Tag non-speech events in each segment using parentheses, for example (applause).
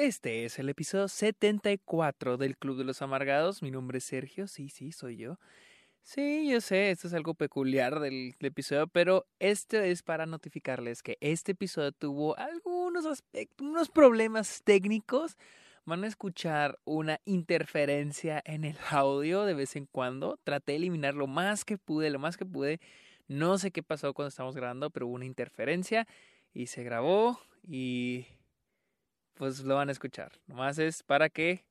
Este es el episodio 74 del Club de los Amargados. Mi nombre es Sergio, sí, sí, soy yo. Sí, yo sé, esto es algo peculiar del, episodio, pero esto es para notificarles que este episodio tuvo algunos aspectos, unos problemas técnicos. Van a escuchar una interferencia en el audio de vez en cuando. Traté de eliminar lo más que pude, lo más que pude. No sé qué pasó cuando estábamos grabando, pero hubo una interferencia y se grabó y pues lo van a escuchar. Nomás es para que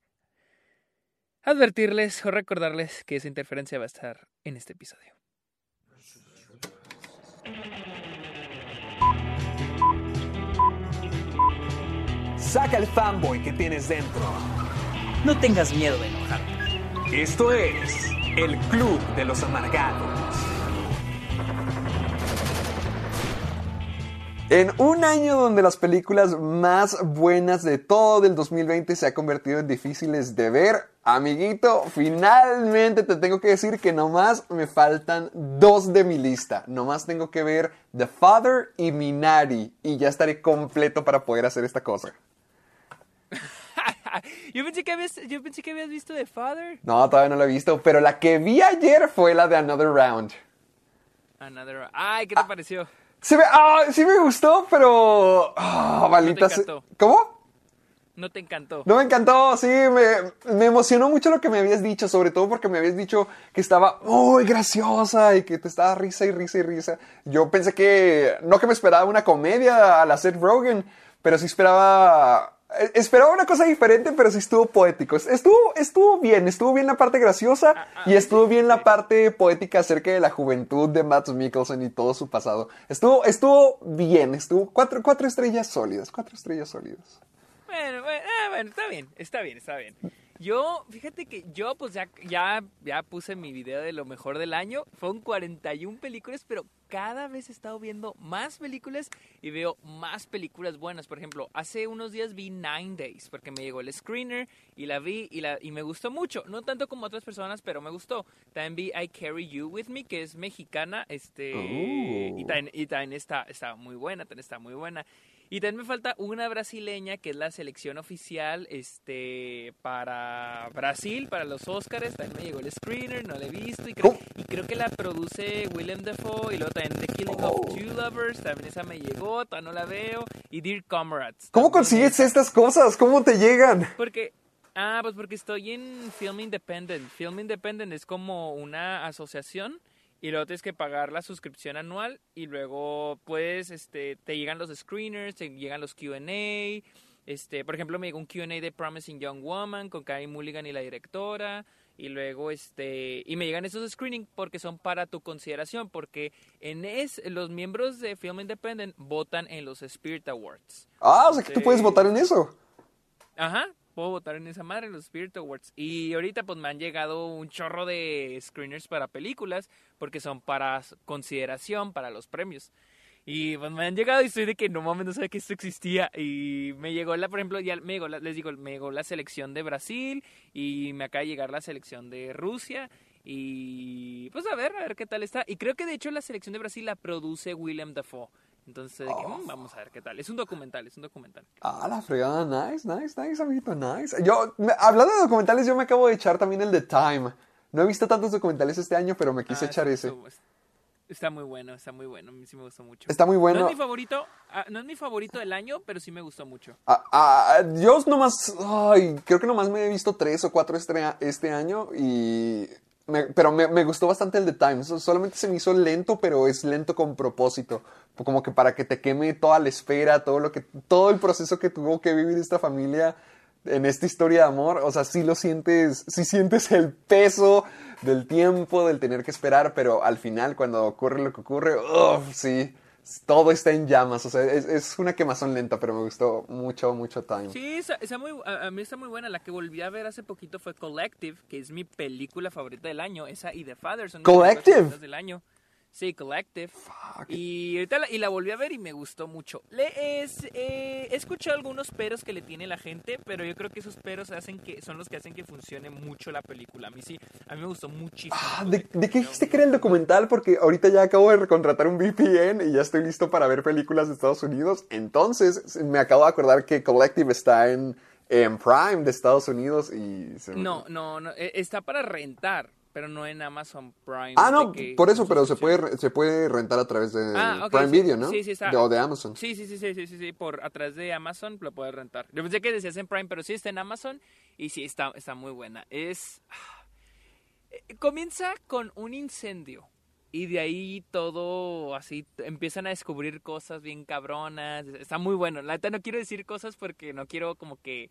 advertirles o recordarles que esa interferencia va a estar en este episodio. Saca el fanboy que tienes dentro. No tengas miedo de enojarte. Esto es el Club de los Amargados. En un año donde las películas más buenas de todo del 2020 se han convertido en difíciles de ver, amiguito, finalmente te tengo que decir que nomás me faltan dos de mi lista. Nomás tengo que ver The Father y Minari y ya estaré completo para poder hacer esta cosa. (laughs) yo, pensé que habías, yo pensé que habías visto The Father. No, todavía no la he visto, pero la que vi ayer fue la de Another Round. Another... Ay, ¿qué te pareció? Sí me, ah, sí me gustó, pero... maldita se- encantó. ¿Cómo? No te encantó. No me encantó, sí, me, me emocionó mucho lo que me habías dicho, sobre todo porque me habías dicho que estaba muy graciosa y que te estaba risa y risa y risa. Yo pensé que, no que me esperaba una comedia a la Seth Rogen, pero sí esperaba, esperaba una cosa diferente, pero sí estuvo poético. Estuvo, estuvo bien, estuvo bien la parte graciosa y estuvo bien la parte poética acerca de la juventud de Matt Mikkelsen y todo su pasado. Estuvo, estuvo bien, estuvo cuatro, cuatro estrellas sólidas, cuatro estrellas sólidas. Bueno, bueno, ah, bueno, está bien, está bien, está bien. Yo, fíjate que yo pues ya, ya, ya puse mi video de lo mejor del año. Fueron 41 películas, pero cada vez he estado viendo más películas y veo más películas buenas. Por ejemplo, hace unos días vi Nine Days porque me llegó el screener y la vi y, la, y me gustó mucho. No tanto como otras personas, pero me gustó. También vi I Carry You With Me, que es mexicana. Este, Oh. y, también, y también está, está muy buena, también está muy buena. Y también me falta una brasileña que es la selección oficial este, para Brasil, para los Oscars. También me llegó el screener, no la he visto. Y creo, ¿Cómo? y creo que la produce Willem Dafoe. Y luego también The Killing of Two Lovers. También esa me llegó, todavía no la veo. Y Dear Comrades. ¿Cómo consigues estas cosas? ¿Cómo te llegan? Porque, ah, pues porque estoy en Film Independent. Film Independent es como una asociación y luego tienes que pagar la suscripción anual y luego pues este te llegan los screeners, te llegan los Q&A. Este, por ejemplo, me llegó un Q&A de Promising Young Woman con Carey Mulligan y la directora y luego este y me llegan esos screening porque son para tu consideración porque en es los miembros de Film Independent votan en los Spirit Awards. Ah, o sea que tú puedes votar en eso. Ajá, puedo votar en esa madre, en los Spirit Awards. Y ahorita pues me han llegado un chorro de screeners para películas, porque son para consideración para los premios. Y pues me han llegado y estoy de que no mames, no sabía que esto existía. Y me llegó la, por ejemplo, ya me llegó la- les digo, me llegó la selección de Brasil y me acaba de llegar la selección de Rusia. Y pues a ver, a ver qué tal está. Y creo que de hecho la selección de Brasil la produce Willem Dafoe. Entonces, "Mm, vamos a ver qué tal. Es un documental, es un documental. Ah, la fregada, nice, nice, nice, amiguito, nice. Yo, me- hablando de documentales, yo me acabo de echar también el de Time. No he visto tantos documentales este año, pero me quise Ah, echar ese. Está muy bueno, está muy bueno. A mí sí me gustó mucho. Está muy No bueno. es mi favorito, ah, no es mi favorito del año, pero sí me gustó mucho. Ah, ah, yo nomás, ay, creo que nomás me he visto tres o cuatro este, este año y... pero me, me gustó bastante el de Time. So- Solamente se me hizo lento, pero es lento con propósito. Como que para que te queme toda la espera, todo lo que, todo el proceso que tuvo que vivir esta familia en esta historia de amor. O sea, sí lo sientes, sí sientes el peso del tiempo, del tener que esperar, pero al final, cuando ocurre lo que ocurre, uf, sí, todo está en llamas. O sea, es, es una quemazón lenta, pero me gustó mucho, mucho Time. Sí, esa, esa muy, a, a mí está muy buena. La que volví a ver hace poquito fue Collective, que es mi película favorita del año. Esa y The Father son mis del año. Sí, Collective. Y ahorita la, y la volví a ver y me gustó mucho. Le es, eh, he escuchado algunos peros que le tiene la gente, pero yo creo que esos peros hacen que son los que hacen que funcione mucho la película. A mí sí, a mí me gustó muchísimo. Ah, ¿de, de qué dijiste que era el documental? Porque ahorita ya acabo de recontratar un VPN y ya estoy listo para ver películas de Estados Unidos. Entonces, me acabo de acordar que Collective está en, en Prime de Estados Unidos y... se me- No, no, no, eh, está para rentar, pero no en Amazon Prime. Ah, no, por eso, pero se puede, se puede rentar a través de Ah, Prime sí. Video, ¿no? Sí, sí, está. De- o de Amazon. Sí, sí, sí, sí, sí, sí, sí, por a través de Amazon lo puedes rentar. Yo pensé que decías en Prime, pero sí está en Amazon y sí está, está muy buena. Es eh, comienza con un incendio y de ahí todo así empiezan a descubrir cosas bien cabronas. Está muy bueno. La neta no quiero decir cosas porque no quiero como que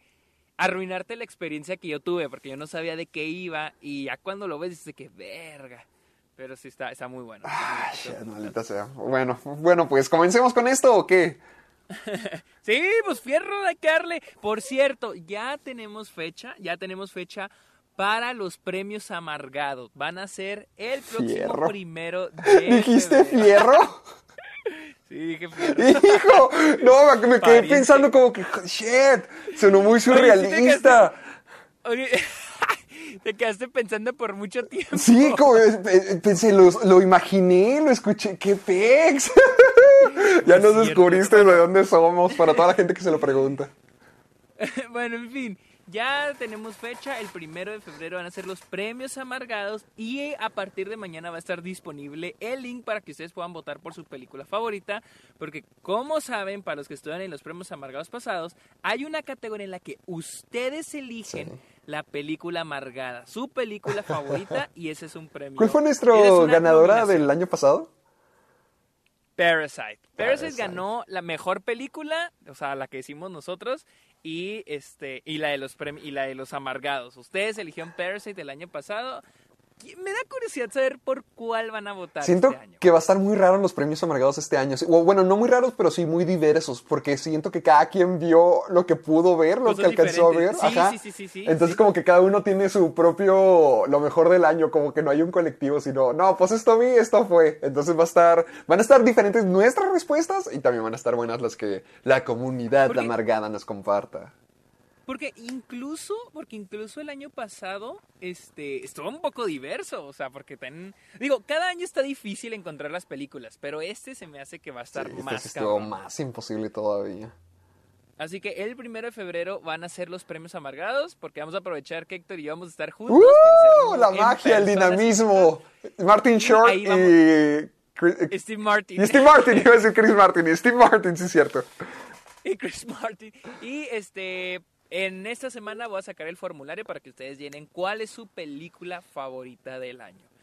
arruinarte la experiencia que yo tuve porque yo no sabía de qué iba y ya cuando lo ves dices que verga. Pero sí está, está muy bueno. Ay, maldita sea. Bueno, bueno, pues comencemos con esto o qué? (laughs) Sí, pues fierro de Carle. Por cierto, ya tenemos fecha, ya tenemos fecha para los premios amargados. Van a ser el próximo Fierro. primero (laughs) de ¿Dijiste febrero. fierro? (laughs) Sí, dije. (laughs) Hijo, no, me quedé pensando como que, shit, sonó muy Oye, sí te surrealista. Oye, (laughs) te quedaste pensando por mucho tiempo. Sí, como eh, eh, pensé, lo, lo imaginé, lo escuché, qué pex. (laughs) ya nos descubriste de dónde somos, para toda la gente que se lo pregunta. bueno, en fin, ya tenemos fecha. El primero de febrero van a ser los premios amargados. Y a partir de mañana va a estar disponible el link para que ustedes puedan votar por su película favorita. Porque, como saben, para los que estuvieron en los premios amargados pasados, hay una categoría en la que ustedes eligen la película amargada, su película favorita. (laughs) y ese es un premio. ¿Cuál fue nuestro ganadora nominación. del año pasado? Parasite. Parasite. Parasite. ganó la mejor película, o sea, la que hicimos nosotros y este y la de los y la de los amargados. Ustedes eligieron Parasite el año pasado. Me da curiosidad saber por cuál van a votar Siento este año. que va a estar muy raro los premios amargados este año. O, bueno, no muy raros, pero sí muy diversos, porque siento que cada quien vio lo que pudo ver, lo Cosas que alcanzó a ver. Sí, Ajá. sí, sí, sí, sí, Entonces sí. como que cada uno tiene su propio, lo mejor del año, como que no hay un colectivo, sino, no, pues esto vi, esto fue. Entonces va a estar, van a estar diferentes nuestras respuestas y también van a estar buenas las que la comunidad Porque- amargada nos comparta. Porque incluso, porque incluso el año pasado, este, estuvo un poco diverso, o sea, porque ten, digo, cada año está difícil encontrar las películas, pero este se me hace que va a estar Sí, este más sí estuvo más imposible todavía. Así que el primero de febrero van a ser los premios amargados, porque vamos a aprovechar que Héctor y yo vamos a estar juntos. ¡Uh! La magia, el dinamismo. (laughs) Martin Short y... Steve Martin. Y Steve Martin, iba a decir Chris Martin. Y Steve Martin, sí es cierto. y Chris Martin. Y este, en esta semana voy a sacar el formulario para que ustedes llenen cuál es su película favorita del año.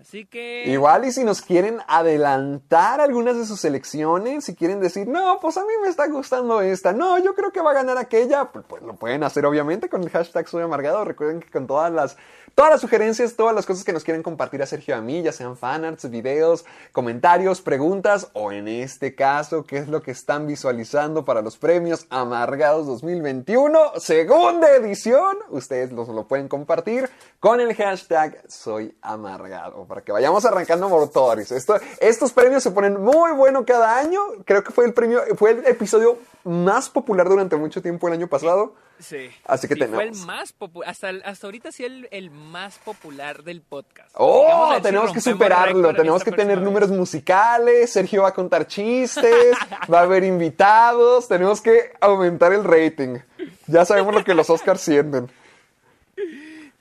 Así que... Igual y si nos quieren adelantar algunas de sus elecciones, si quieren decir, no, pues a mí me está gustando esta, no, yo creo que va a ganar aquella, pues, pues lo pueden hacer obviamente con el hashtag Soy Amargado. Recuerden que con todas las, todas las sugerencias, todas las cosas que nos quieren compartir a Sergio y a mí, ya sean fanarts, videos, comentarios, preguntas, o en este caso, qué es lo que están visualizando para los premios Amargados 2021, segunda edición, ustedes nos lo pueden compartir con el hashtag Soy Amargado, para que vayamos arrancando motores. Esto, estos premios se ponen muy bueno cada año. Creo que fue el premio, fue el episodio más popular durante mucho tiempo el año pasado. Sí. Así que Sí, Fue el tenemos. más popular, hasta, hasta ahorita sí el, el más popular del podcast. Oh, si tenemos que superarlo, tenemos que tener próxima números vez. musicales, Sergio va a contar chistes, (laughs) va a haber invitados, tenemos que aumentar el rating. Ya sabemos lo que los Oscars sienten.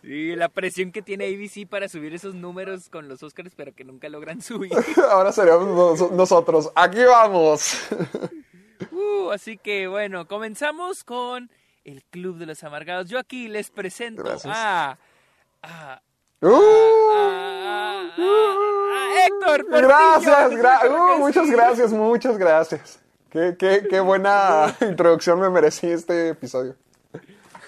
Sí, la presión que tiene ABC para subir esos números con los Oscars, pero que nunca logran (laughs) subir. (laughs) Ahora seremos nos- nosotros. Aquí vamos. (laughs) Uh, así que bueno, comenzamos con el Club de los Amargados. Yo aquí les presento Gracias. a, a, Uh, a- a- Héctor. Portillo, gracias, gra- uh, muchas gracias, muchas gracias. Qué, qué, qué buena introducción me merecí este episodio.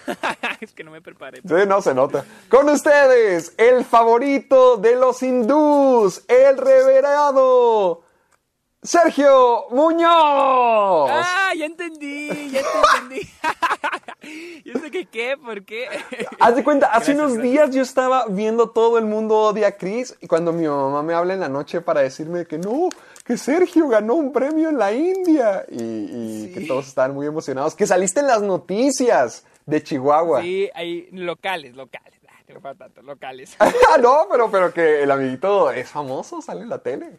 (laughs) es que no me preparé. Sí, no se nota. Con ustedes, el favorito de los hindús, el reverado Sergio Muñoz. Ah, ya entendí, ya te entendí. (laughs) yo sé que qué, ¿por qué? (laughs) Haz de cuenta, hace Gracias, unos gracias. días yo estaba viendo todo el mundo odia a Chris y cuando mi mamá me habla en la noche para decirme que no, que Sergio ganó un premio en la India y, y que todos estaban muy emocionados, que saliste en las noticias de Chihuahua. Sí, hay locales, locales. Ah, no tanto, locales. (laughs) Ah, no, pero, pero que el amiguito es famoso, sale en la tele.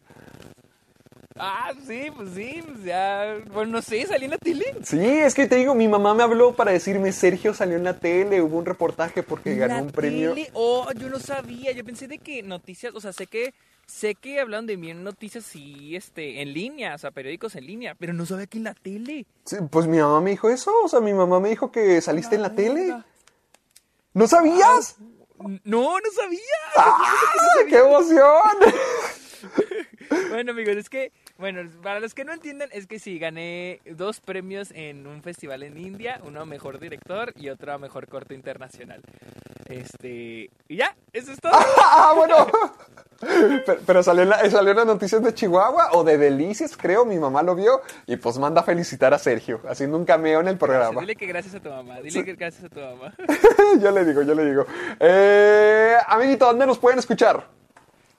Ah, sí, pues sí, pues ya. Bueno, no sé, salí en la tele. Sí, es que te digo, mi mamá me habló para decirme Sergio salió en la tele, hubo un reportaje porque ganó ¿La un premio. tele? Oh, yo no sabía. Yo pensé de que noticias, o sea, sé que sé que hablaron de bien noticias sí, este, en línea, o sea, periódicos en línea, pero no sabía que en la tele. Sí, pues mi mamá me dijo eso, o sea, mi mamá me dijo que saliste en la tele. ¿No sabías? No, no sabía. ¡Ah, qué emoción! (laughs) Bueno, amigos, es que, bueno, para los que no entiendan, es que sí, gané dos premios en un festival en India, uno a mejor director y otro a mejor corto internacional. Este, y ya, eso es todo. (laughs) ah, bueno. Pero, pero salió, en la, salió en las noticias de Chihuahua o de Delicias, creo, mi mamá lo vio y pues manda a felicitar a Sergio, haciendo un cameo en el programa. Dile que gracias a tu mamá, dile que gracias a tu mamá. (laughs) yo le digo, yo le digo. Eh, amiguito, ¿dónde nos pueden escuchar?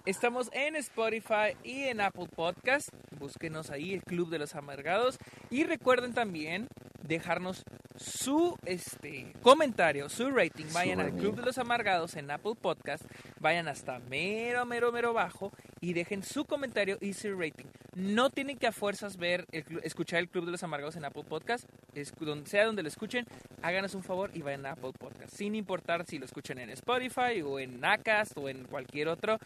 Estamos en Spotify y en Apple Podcast. Búsquenos ahí, el Club de los Amargados. Y recuerden también dejarnos su este comentario, su rating. Vayan al. Club de los Amargados en Apple Podcast. Vayan hasta mero, mero, mero bajo y dejen su comentario y su rating. No tienen que a fuerzas ver, el escuchar el Club de los Amargados en Apple Podcast. Es, donde, sea donde lo escuchen, háganos un favor y vayan a Apple Podcast. Sin importar si lo escuchan en Spotify o en Acast o en cualquier otro,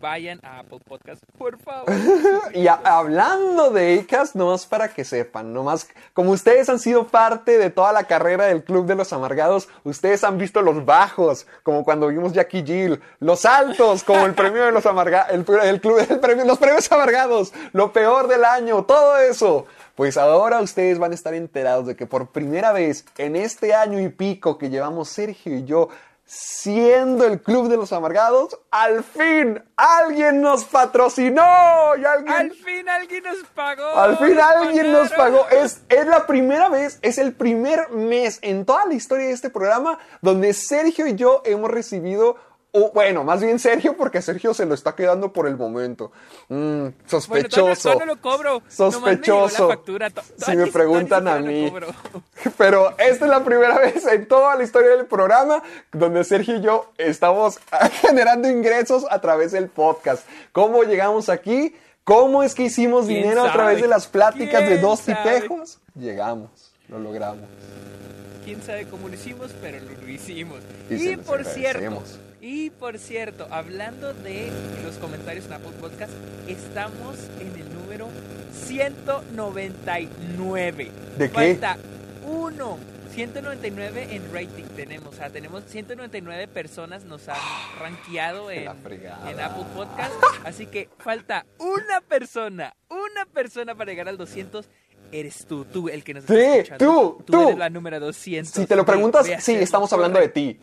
vayan a Apple Podcast, por favor. (laughs) Y a- hablando de Acast, nomás para que sepan, nomás como ustedes han sido parte de toda la carrera del Club de los Amargados, ustedes han visto los bajos, como cuando vimos Jackie Jill, los altos, como el premio de los amargados, el, club, el premio, los premios amargados, lo peor del año, todo eso. Pues ahora ustedes van a estar enterados de que por primera vez en este año y pico que llevamos Sergio y yo siendo el Club de los Amargados, al fin alguien nos patrocinó y alguien Al fin alguien nos pagó. al fin alguien nos pagó. Es, es la primera vez, es el primer mes en toda la historia de este programa donde Sergio y yo hemos recibido, o bueno, más bien Sergio, porque Sergio se lo está quedando por el momento. Mm, Bueno, sospechoso. todavía no lo cobro. Me Sospechoso. la factura. Si me preguntan a mí. (laughs) Pero esta es la primera (laughs) vez en toda la historia del programa donde Sergio y yo estamos (laughs) generando ingresos a través del podcast. ¿Cómo llegamos aquí? ¿Cómo es que hicimos ¿Quién dinero a través sabe? de las pláticas de ¿Quién dos sabe? tipejos? Llegamos, lo logramos. Quién sabe cómo lo hicimos, pero lo hicimos. Y Y, por cierto. Y por cierto, hablando de los comentarios en Apple Podcast, estamos en el número 199. ¿De qué? Falta uno. 199 en rating tenemos, o sea, tenemos 199 personas nos han rankeado en, Apple Podcast, así que falta una persona, una persona para llegar al 200. Eres tú, tú el que nos está Sí, escuchando. tú, tú. eres la número 200. Si te lo preguntas, sí, estamos hablando de ti.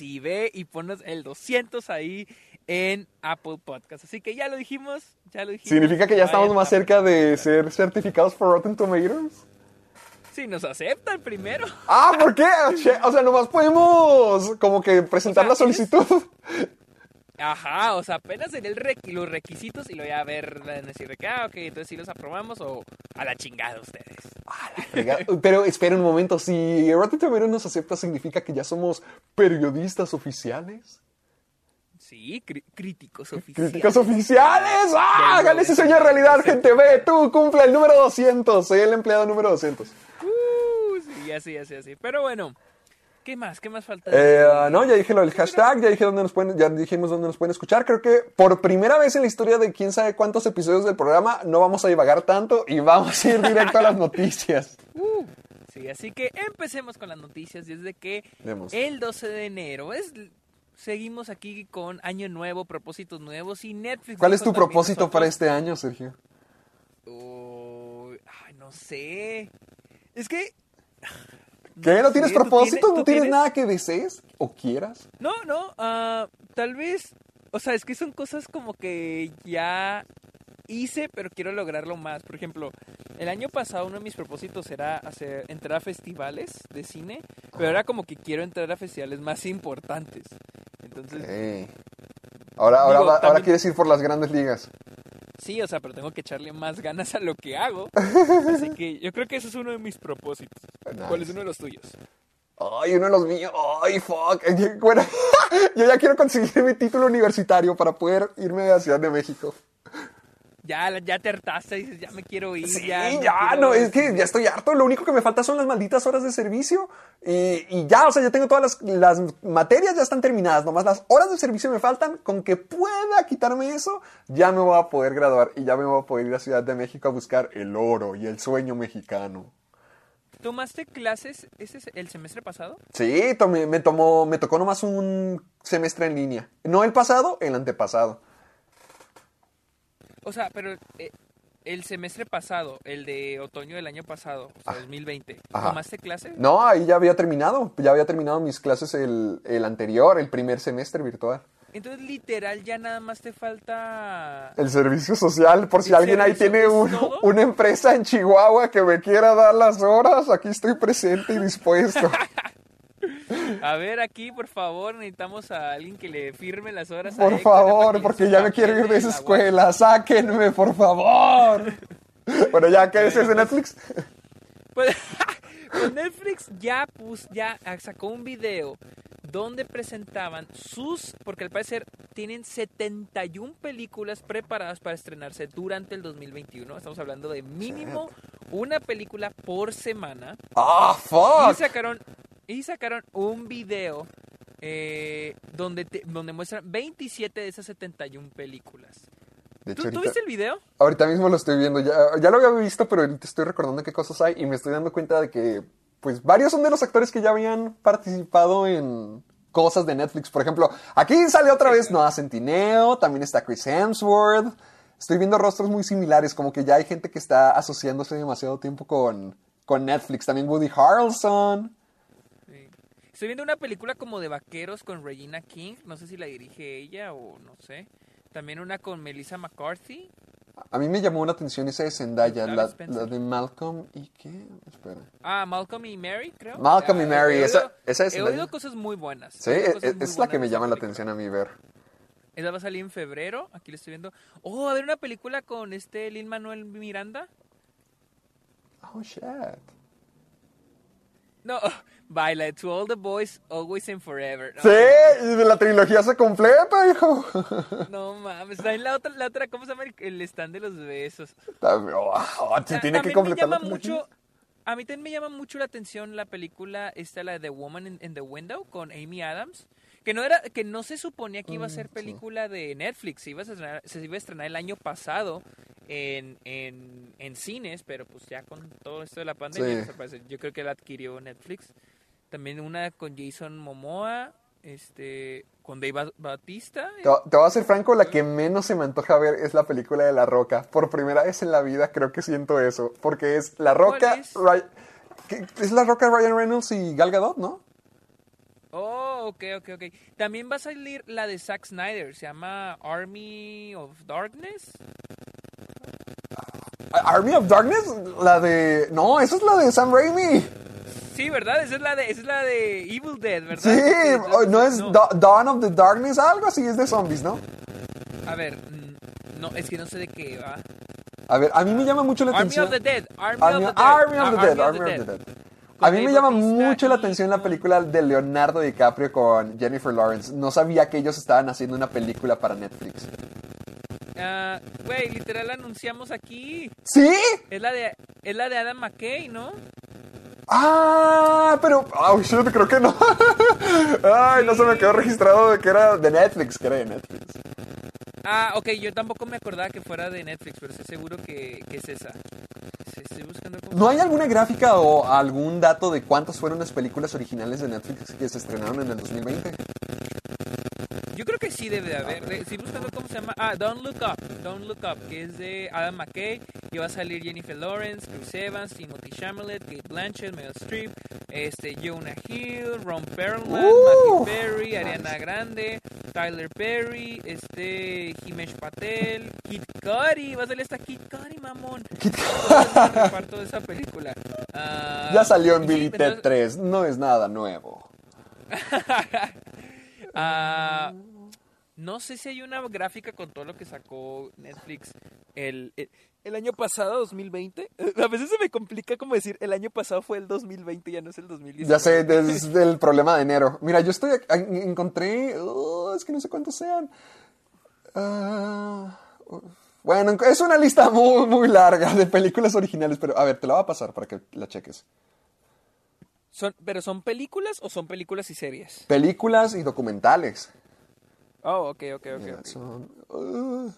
Sí, ve y ponos el 200 ahí en Apple Podcast. Así que ya lo dijimos, ya lo dijimos. ¿Significa que ya estamos más cerca de ser certificados por Rotten Tomatoes? Si nos aceptan primero. Ah, ¿por qué? O sea, nomás podemos como que presentar O sea, la solicitud. Ajá, o sea, apenas en el los requisitos y lo voy a ver, van a decir de que, ah, ok, entonces sí los aprobamos o a la chingada ustedes. Frega- Pero espera un momento, si Rotten Tomatoes nos acepta, ¿significa que ya somos periodistas oficiales? Sí, críticos oficiales. ¡Críticos oficiales! ¡Ah! ¡Háganle ese sueño realidad, (laughs) gente! ¡Ve! ¡Tú cumple el número 200! Soy el empleado número 200. Uh, sí, así, así, así. Pero bueno, ¿qué más? ¿Qué más falta? Eh, no, ya dije lo del hashtag, ya dije dónde nos pueden, ya dijimos dónde nos pueden escuchar. Creo que por primera vez en la historia de quién sabe cuántos episodios del programa no vamos a divagar tanto y vamos a ir directo a las (laughs) noticias. Uh, sí, así que empecemos con las noticias. Desde que el 12 de enero es seguimos aquí con año nuevo, propósitos nuevos y Netflix. ¿Cuál es tu propósito para este año, Sergio? Ay, no sé. Es que ¿Qué? ¿No tienes sé, ¿tú propósito? tienes- ¿No tienes tienes? nada que desees o quieras? no, no, ah, tal vez, o sea, es que son cosas como que ya hice, pero quiero lograrlo más. Por ejemplo, el año pasado uno de mis propósitos era hacer entrar a festivales de cine, pero era como que quiero entrar a festivales más importantes. Entonces. Ahora, ahora, Digo, ahora también- quieres ir por las grandes ligas. Sí, o sea, pero tengo que echarle más ganas a lo que hago. Así (laughs) que yo creo que eso es uno de mis propósitos. ¿Cuál es uno de los tuyos? Ay, uno de los míos. Ay, fuck. (laughs) Bueno, (laughs) yo ya quiero conseguir mi título universitario para poder irme a Ciudad de México. Ya, ya te hartaste, dices, ya me quiero ir. Sí, ya, ya, me quiero- no, es que ya estoy harto. Lo único que me falta son las malditas horas de servicio. Y, y ya, o sea, ya tengo todas las, las materias, ya están terminadas. Nomás las horas de servicio me faltan. Con que pueda quitarme eso, ya me voy a poder graduar. Y ya me voy a poder ir a Ciudad de México a buscar el oro y el sueño mexicano. ¿Tomaste clases ese es el semestre pasado? Sí, tomé- me, tomó, me tocó nomás un semestre en línea. No el pasado, el antepasado. O sea, pero eh, el semestre pasado, el de otoño del año pasado, o sea, 2020, Ajá. ¿tomaste clases? No, ahí ya había terminado. Ya había terminado mis clases el, el anterior, el primer semestre virtual. Entonces, literal, ya nada más te falta... El servicio social, por si ¿El alguien ahí tiene un- una empresa en Chihuahua que me quiera dar las horas, aquí estoy presente y dispuesto. (laughs) A ver, aquí, por favor, necesitamos a alguien que le firme las horas. a Por favor, que porque ya me quiero ir de esa la escuela. Sáquenme, por favor. (laughs) Bueno, ya, ¿qué es ese Netflix? (laughs) Pues, (laughs) pues Netflix ya, pus, ya sacó un video donde presentaban sus, porque al parecer tienen 71 películas preparadas para estrenarse durante el 2021. Estamos hablando de mínimo una película por semana. ¡Ah, Y fuck! sacaron, y sacaron un video eh, donde, te- donde muestran 27 de esas 71 películas. De ¿Tú, hecho, tú ahorita, viste el video? ahorita mismo lo estoy viendo. Ya, ya lo había visto, pero ahorita estoy recordando qué cosas hay y me estoy dando cuenta de que, pues, varios son de los actores que ya habían participado en cosas de Netflix. Por ejemplo, aquí sale otra vez Noah Centineo, también está Chris Hemsworth. Estoy viendo rostros muy similares, como que ya hay gente que está asociándose demasiado tiempo con, con Netflix. También Woody Harrelson. Estoy viendo una película como de vaqueros con Regina King. No sé si la dirige ella o no sé. También una con Melissa McCarthy. A mí me llamó la atención esa de Zendaya, la, de Malcolm y qué, espera. Ah, Malcolm y Mary, creo. Malcolm y Ah, Mary, esa- esa es He oído cosas muy buenas. Sí, oído es, la que me llama la atención a mí ver. Esa va a salir en febrero. Aquí le estoy viendo. Oh, a ver una película con este Lin Manuel Miranda. Oh, shit. No, baila To All the Boys, Always and Forever. No, Sí, y de la trilogía se completa, hijo. No mames, también la otra, la otra, ¿cómo se llama? El- stand de los besos. También, oh, oh, se Ta- tiene que completar me llama mucho, a mí también me llama mucho la atención la película esta, la de The Woman in, in the Window, con Amy Adams. Que no era, que no se suponía que iba a Mm, ser película de Netflix, se iba a estrenar, se iba a estrenar el año pasado en, en, en cines, pero pues ya con todo esto de la pandemia, Sí. pues, yo creo que la adquirió Netflix. También una con Jason Momoa, este, con Dave Ba- Bautista. Te, te voy a ser franco, la que menos se me antoja ver es la película de La Roca. Por primera vez en la vida creo que siento eso. Porque es La Roca, es? Es La Roca, Ryan Reynolds y Gal Gadot, ¿no? Oh, ok, ok, ok. También va a salir la de Zack Snyder, se llama Army of Darkness. Army of Darkness, la de... No, esa es la de Sam Raimi. Sí, ¿verdad? Esa es la de, esa es la de Evil Dead, ¿verdad? Sí, oh, no es Da- Dawn of the Darkness, algo así, es de zombies, ¿no? A ver, mm, no, es que no sé de qué va. A ver, a mí me llama mucho la Army atención... of the Dead, Army, Army, of the Dead. Army of the Dead, Army of the of the Dead. Dead. A mí me llama mucho la atención la película de Leonardo DiCaprio con Jennifer Lawrence. No sabía que ellos estaban haciendo una película para Netflix. Ah, Güey, literal la anunciamos aquí. ¿Sí? Es la de, es la de Adam McKay, ¿no? Ah, pero... Oh, shit, creo que no. (laughs) Ay, no se me quedó registrado de que era de Netflix, que era de Netflix. Ah, ok, yo tampoco me acordaba que fuera de Netflix, pero estoy seguro que, que es esa. Estoy buscando ¿No hay alguna gráfica o algún dato de cuántas fueron las películas originales de Netflix que se estrenaron en el 2020? Yo creo que sí debe de haber. Estoy buscando cómo se llama. Ah, Don't Look Up. Don't Look Up, que es de Adam McKay. Y va a salir Jennifer Lawrence, Chris Evans, Timothy Chalamet, Kate Blanchett, Meryl Streep, este, Jonah Hill, Ron Perlman, Uh, Matthew Perry, Ariana Grande, Tyler Perry, este Himesh Patel, Kid Cudi, va a salir hasta Kid Cudi, mamón. Kid el reparto de esa película. Ah, Ya salió en sí, Billy Ted entonces- 3, no es nada nuevo. (laughs) Ah, no sé si hay una gráfica con todo lo que sacó Netflix el, el, el año pasado, 2020. (laughs) A veces se me complica como decir el año pasado fue el 2020, ya no es el 2019. Ya sé, desde (laughs) el problema de enero. Mira, yo estoy. Encontré. oh, es que no sé cuántos sean. Ah, bueno, es una lista muy, muy larga de películas originales, pero a ver, te la voy a pasar para que la cheques. Son, ¿Pero son películas o son películas y series? Películas y documentales. Oh, ok, ok, ok. Mira, ok. son. ah,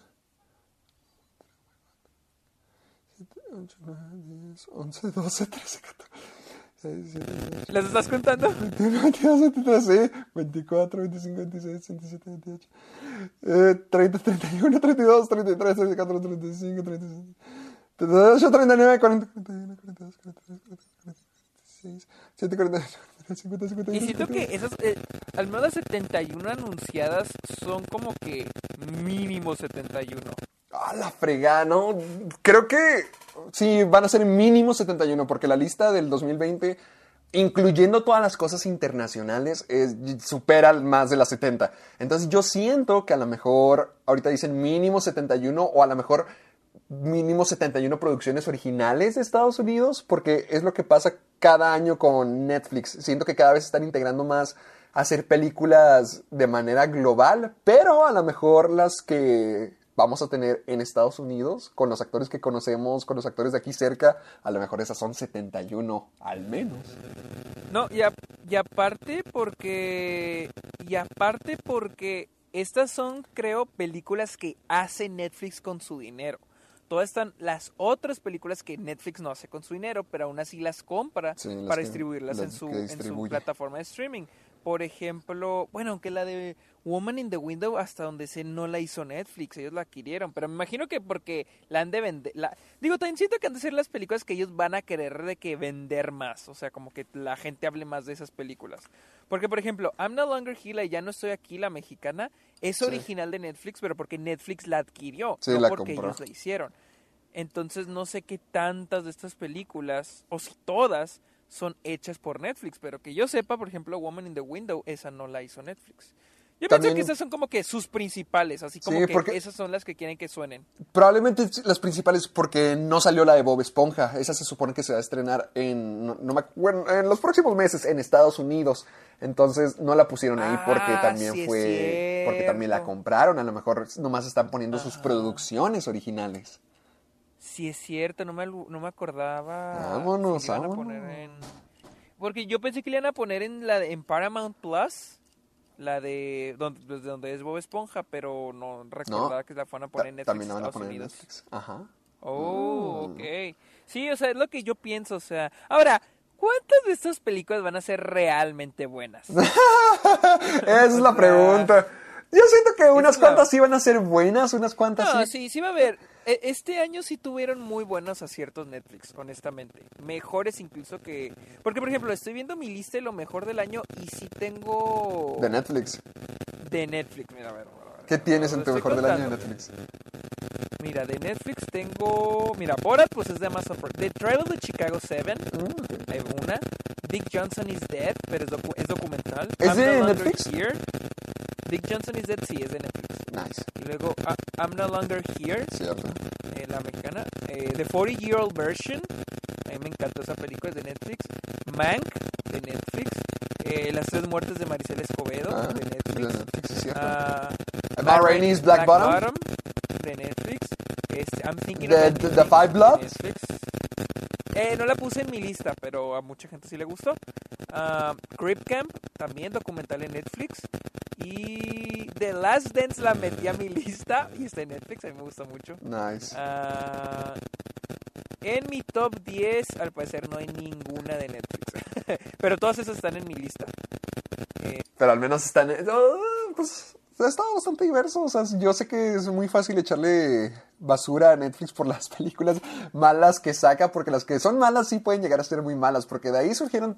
7, 8, 9, 10, 11, 12, 13, 14. 16, 17, 18. ¿Las estás contando? 21, 22, 23, sí. 24, 25, 26, 27, 28. Eh, 30, 31, 32, 33, 34, 35, 36, 38, 39, 40, 41, 42, 43, 44, 46, 7, 48, 50, 51. Y siento que esas, eh, al menos las 71 anunciadas son como que mínimo 71. Ah, la fregada, ¿no? Creo que sí, van a ser mínimo 71, porque la lista del 2020, incluyendo todas las cosas internacionales, es- supera más de las 70. Entonces yo siento que a lo mejor ahorita dicen mínimo 71 o a lo mejor mínimo 71 producciones originales de Estados Unidos, porque es lo que pasa cada año con Netflix. Siento que cada vez están integrando más hacer películas de manera global, pero a lo mejor las que vamos a tener en Estados Unidos, con los actores que conocemos, con los actores de aquí cerca, a lo mejor esas son 71 al menos. No, y, y aparte porque. Y aparte porque estas son, creo, películas que hace Netflix con su dinero. Todas están las otras películas que Netflix no hace con su dinero, pero aún así las compra Sí, las para que- distribuirlas las en su, en plataforma de streaming. Por ejemplo, bueno, aunque la de Woman in the Window, hasta donde sé, no la hizo Netflix, ellos la adquirieron, pero me imagino que porque la han de vender. La... Digo, también siento que han de ser las películas que ellos van a querer de que vender más, o sea, como que la gente hable más de esas películas. Porque, por ejemplo, I'm No Longer Here, la Ya No Estoy Aquí, la mexicana, es Sí. original de Netflix, pero porque Netflix la adquirió, Sí, no la porque compró. ellos la hicieron. Entonces no sé qué tantas de estas películas, o si todas, son hechas por Netflix, pero que yo sepa, por ejemplo, Woman in the Window, esa no la hizo Netflix. Yo pienso que esas son como que sus principales, así como Sí, que esas son las que quieren que suenen. Probablemente las principales porque no salió la de Bob Esponja. Esa se supone que se va a estrenar en, no, me en los próximos meses en Estados Unidos. Entonces no la pusieron ahí porque Ah, también sí fue, porque también la compraron. A lo mejor nomás están poniendo sus producciones originales. Sí es cierto, no me, no me acordaba. Vámonos, vámonos. poner en- Porque yo pensé que le iban a poner en la de- en Paramount Plus, la de donde, donde es Bob Esponja, pero no recordaba que la fueron a poner en Netflix. también la van a Estados poner en Unidos. Netflix. Ajá. Oh, Mm. ok. Sí, o sea, es lo que yo pienso, o sea. Ahora, ¿cuántas de estas películas van a ser realmente buenas? (laughs) Esa es la pregunta. Yo siento que unas cuantas sí van a ser buenas, unas cuantas No, sí. sí, sí va a haber. E- Este año sí tuvieron muy buenos aciertos Netflix, honestamente. Mejores incluso que... Porque, por ejemplo, estoy viendo mi lista de lo mejor del año y sí tengo... De Netflix. De Netflix, mira, a ver. a ver. ¿Qué tienes en tu mejor del año de. Netflix? Mira, de Netflix tengo... Mira, Borat, pues es de Amazon. The Trial of the Chicago 7, Mm, hay una. Dick Johnson is Dead, pero es, docu- es documental. ¿Es I'm de No Netflix? Here. Dick Johnson is Dead, sí, es de Netflix. Nice. Y luego ah, I'm No Longer Here, Cierto. eh, la mexicana. Eh, The 40 Year Old Version. A mí me encantó esa película, es de Netflix. Mank, de Netflix. Eh, Las tres muertes de Maricel Escobedo, Ah, de de Netflix. Netflix, sí, cierto. Ah, Matt Rainey's Black, Bottom. De Netflix. Este, I'm Thinking The- of the- Five Bloods. Eh, no la puse en mi lista, pero a mucha gente sí le gustó. Ah, Crip Camp, también documental en Netflix. Y The Last Dance la metí a mi (laughs) lista y está en Netflix, a mí me gusta mucho. Nice. Ah, en mi top 10, al parecer no hay ninguna de Netflix. (laughs) pero todas esas están en mi lista. Pero al menos están. eh, oh, pues está bastante diverso. O sea, yo sé que es muy fácil echarle basura a Netflix por las (laughs) películas malas que saca, porque las que son malas sí pueden llegar a ser muy malas, porque de ahí surgieron,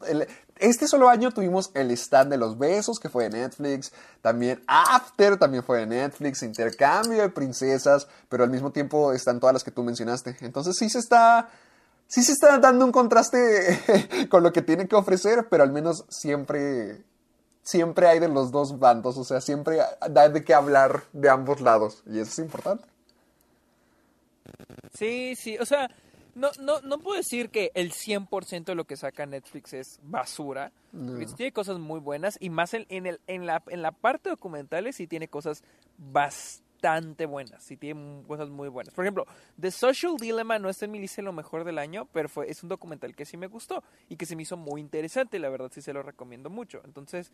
este solo año tuvimos el stand de los besos, que fue de Netflix, también After, también fue de Netflix, Intercambio de Princesas, pero al mismo tiempo están todas las que tú mencionaste. Entonces sí se está... Sí se está dando un contraste (laughs) con lo que tiene que ofrecer, pero al menos siempre siempre hay de los dos bandos, o sea, siempre da de qué hablar de ambos lados, y eso es importante. Sí, sí, o sea, no, no, no puedo decir que el 100% de lo que saca Netflix es basura. tiene cosas muy buenas y más en, en, el, en, la, en la parte documentales sí tiene cosas bastante buenas. Sí tiene cosas muy buenas. Por ejemplo, The Social Dilemma no está en mi lista lo mejor del año, pero fue, es un documental que sí me gustó y que se me hizo muy interesante. La verdad sí se lo recomiendo mucho. Entonces...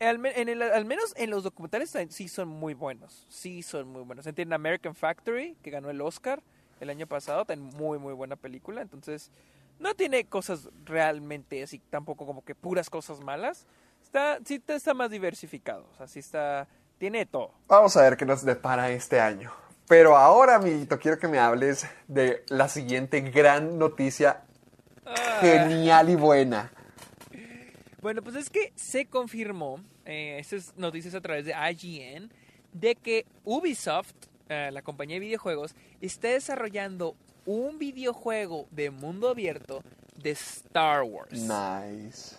Al, menos en los documentales sí son muy buenos. Sí son muy buenos. Entienden American Factory, que ganó el Oscar el año pasado, está muy, muy buena película. Entonces, no tiene cosas realmente así, tampoco como que puras cosas malas. Está, sí está más diversificado. O sea, sí está. Tiene todo. Vamos a ver qué nos depara este año. Pero ahora, amiguito, quiero que me hables de la siguiente gran noticia genial y buena. Bueno, pues es que se confirmó, eh, estas noticias a través de IGN, de que Ubisoft, eh, la compañía de videojuegos, está desarrollando un videojuego de mundo abierto de Star Wars. Nice.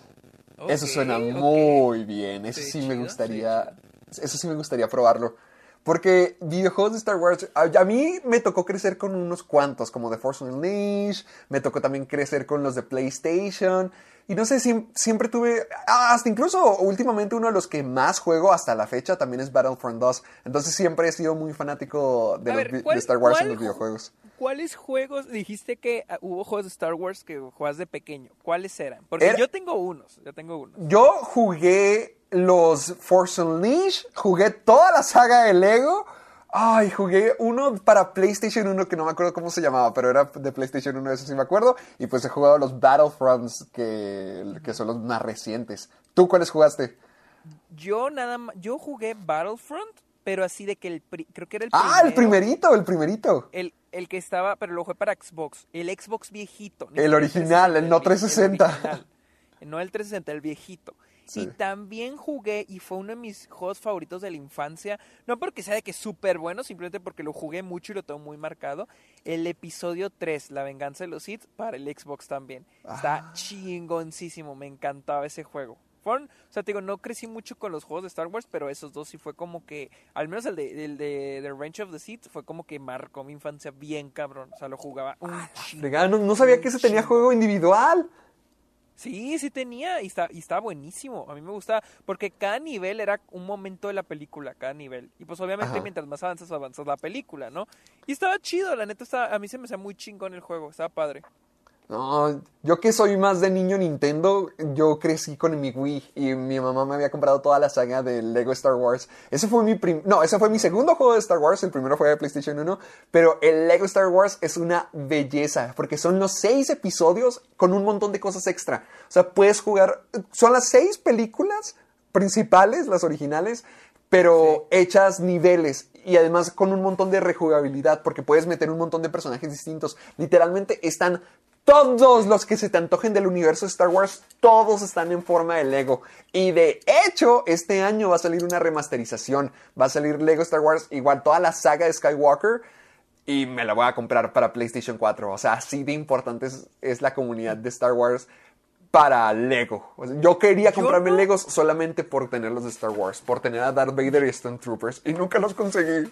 Eso suena muy bien. Eso Sí, sí me sí, gustaría. Eso sí me gustaría probarlo. Porque videojuegos de Star Wars, a, a mí me tocó crecer con unos cuantos, como The Force Unleashed, me tocó también crecer con los de PlayStation, y no sé, siem- siempre tuve, hasta incluso últimamente uno de los que más juego hasta la fecha también es Battlefront 2, entonces siempre he sido muy fanático de, los ver, vi- de ¿cuál- Star Wars en los ju- videojuegos. ¿Cuáles juegos dijiste que ah, hubo juegos de Star Wars que jugabas de pequeño? ¿Cuáles eran? Porque Era- yo tengo unos, yo tengo unos. Yo jugué los Force Unleashed, jugué toda la saga de Lego. Ay, jugué uno para PlayStation 1 que no me acuerdo cómo se llamaba, pero era de PlayStation 1, eso sí me acuerdo. Y pues he jugado los Battlefronts que, que son los más recientes. ¿Tú cuáles jugaste? Yo nada más, yo jugué Battlefront, pero así de que el, pri- creo que era el Ah, el primero. primerito, el primerito. El, el que estaba, pero lo jugué para Xbox. El Xbox viejito. El original, el no 360. el original. No el 360, el viejito. Sí. Y también jugué, y fue uno de mis juegos favoritos de la infancia, no porque sea de que es súper bueno, simplemente porque lo jugué mucho y lo tengo muy marcado, el episodio 3, La venganza de los Sith, para el Xbox también. Está Ah. chingoncísimo, me encantaba ese juego. Fueron, o sea, te digo, no crecí mucho con los juegos de Star Wars, pero esos dos sí fue como que, al menos el de, el de Range of the Sith, fue como que marcó mi infancia bien cabrón. O sea, lo jugaba un chingo. Fregada, No, no sabía que ese tenía juego individual. Sí, sí tenía y está, y estaba buenísimo. A mí me gustaba porque cada nivel era un momento de la película, cada nivel. Y pues obviamente Ajá. mientras más avanzas, avanzas la película, ¿no? Y estaba chido, la neta, estaba, a mí se me hacía muy chingón el juego, estaba padre. No, yo que soy más de niño Nintendo, yo crecí con mi Wii y mi mamá me había comprado toda la saga de Lego Star Wars. Ese fue mi prim no, ese fue mi segundo juego de Star Wars, el primero fue de PlayStation 1, pero el Lego Star Wars es una belleza porque son los seis episodios con un montón de cosas extra. O sea, puedes jugar, son las seis películas principales, las originales, pero hechas niveles y además con un montón de rejugabilidad porque puedes meter un montón de personajes distintos. Literalmente están todos los que se te antojen del universo de Star Wars, todos están en forma de Lego. Y de hecho, este año va a salir una remasterización. Va a salir Lego Star Wars, igual toda la saga de Skywalker. Y me la voy a comprar para PlayStation 4. O sea, así de importante es, es la comunidad de Star Wars para Lego. O sea, yo quería Yo comprarme no- Legos solamente por tener los de Star Wars, por tener a Darth Vader y Stormtroopers. Y nunca los conseguí.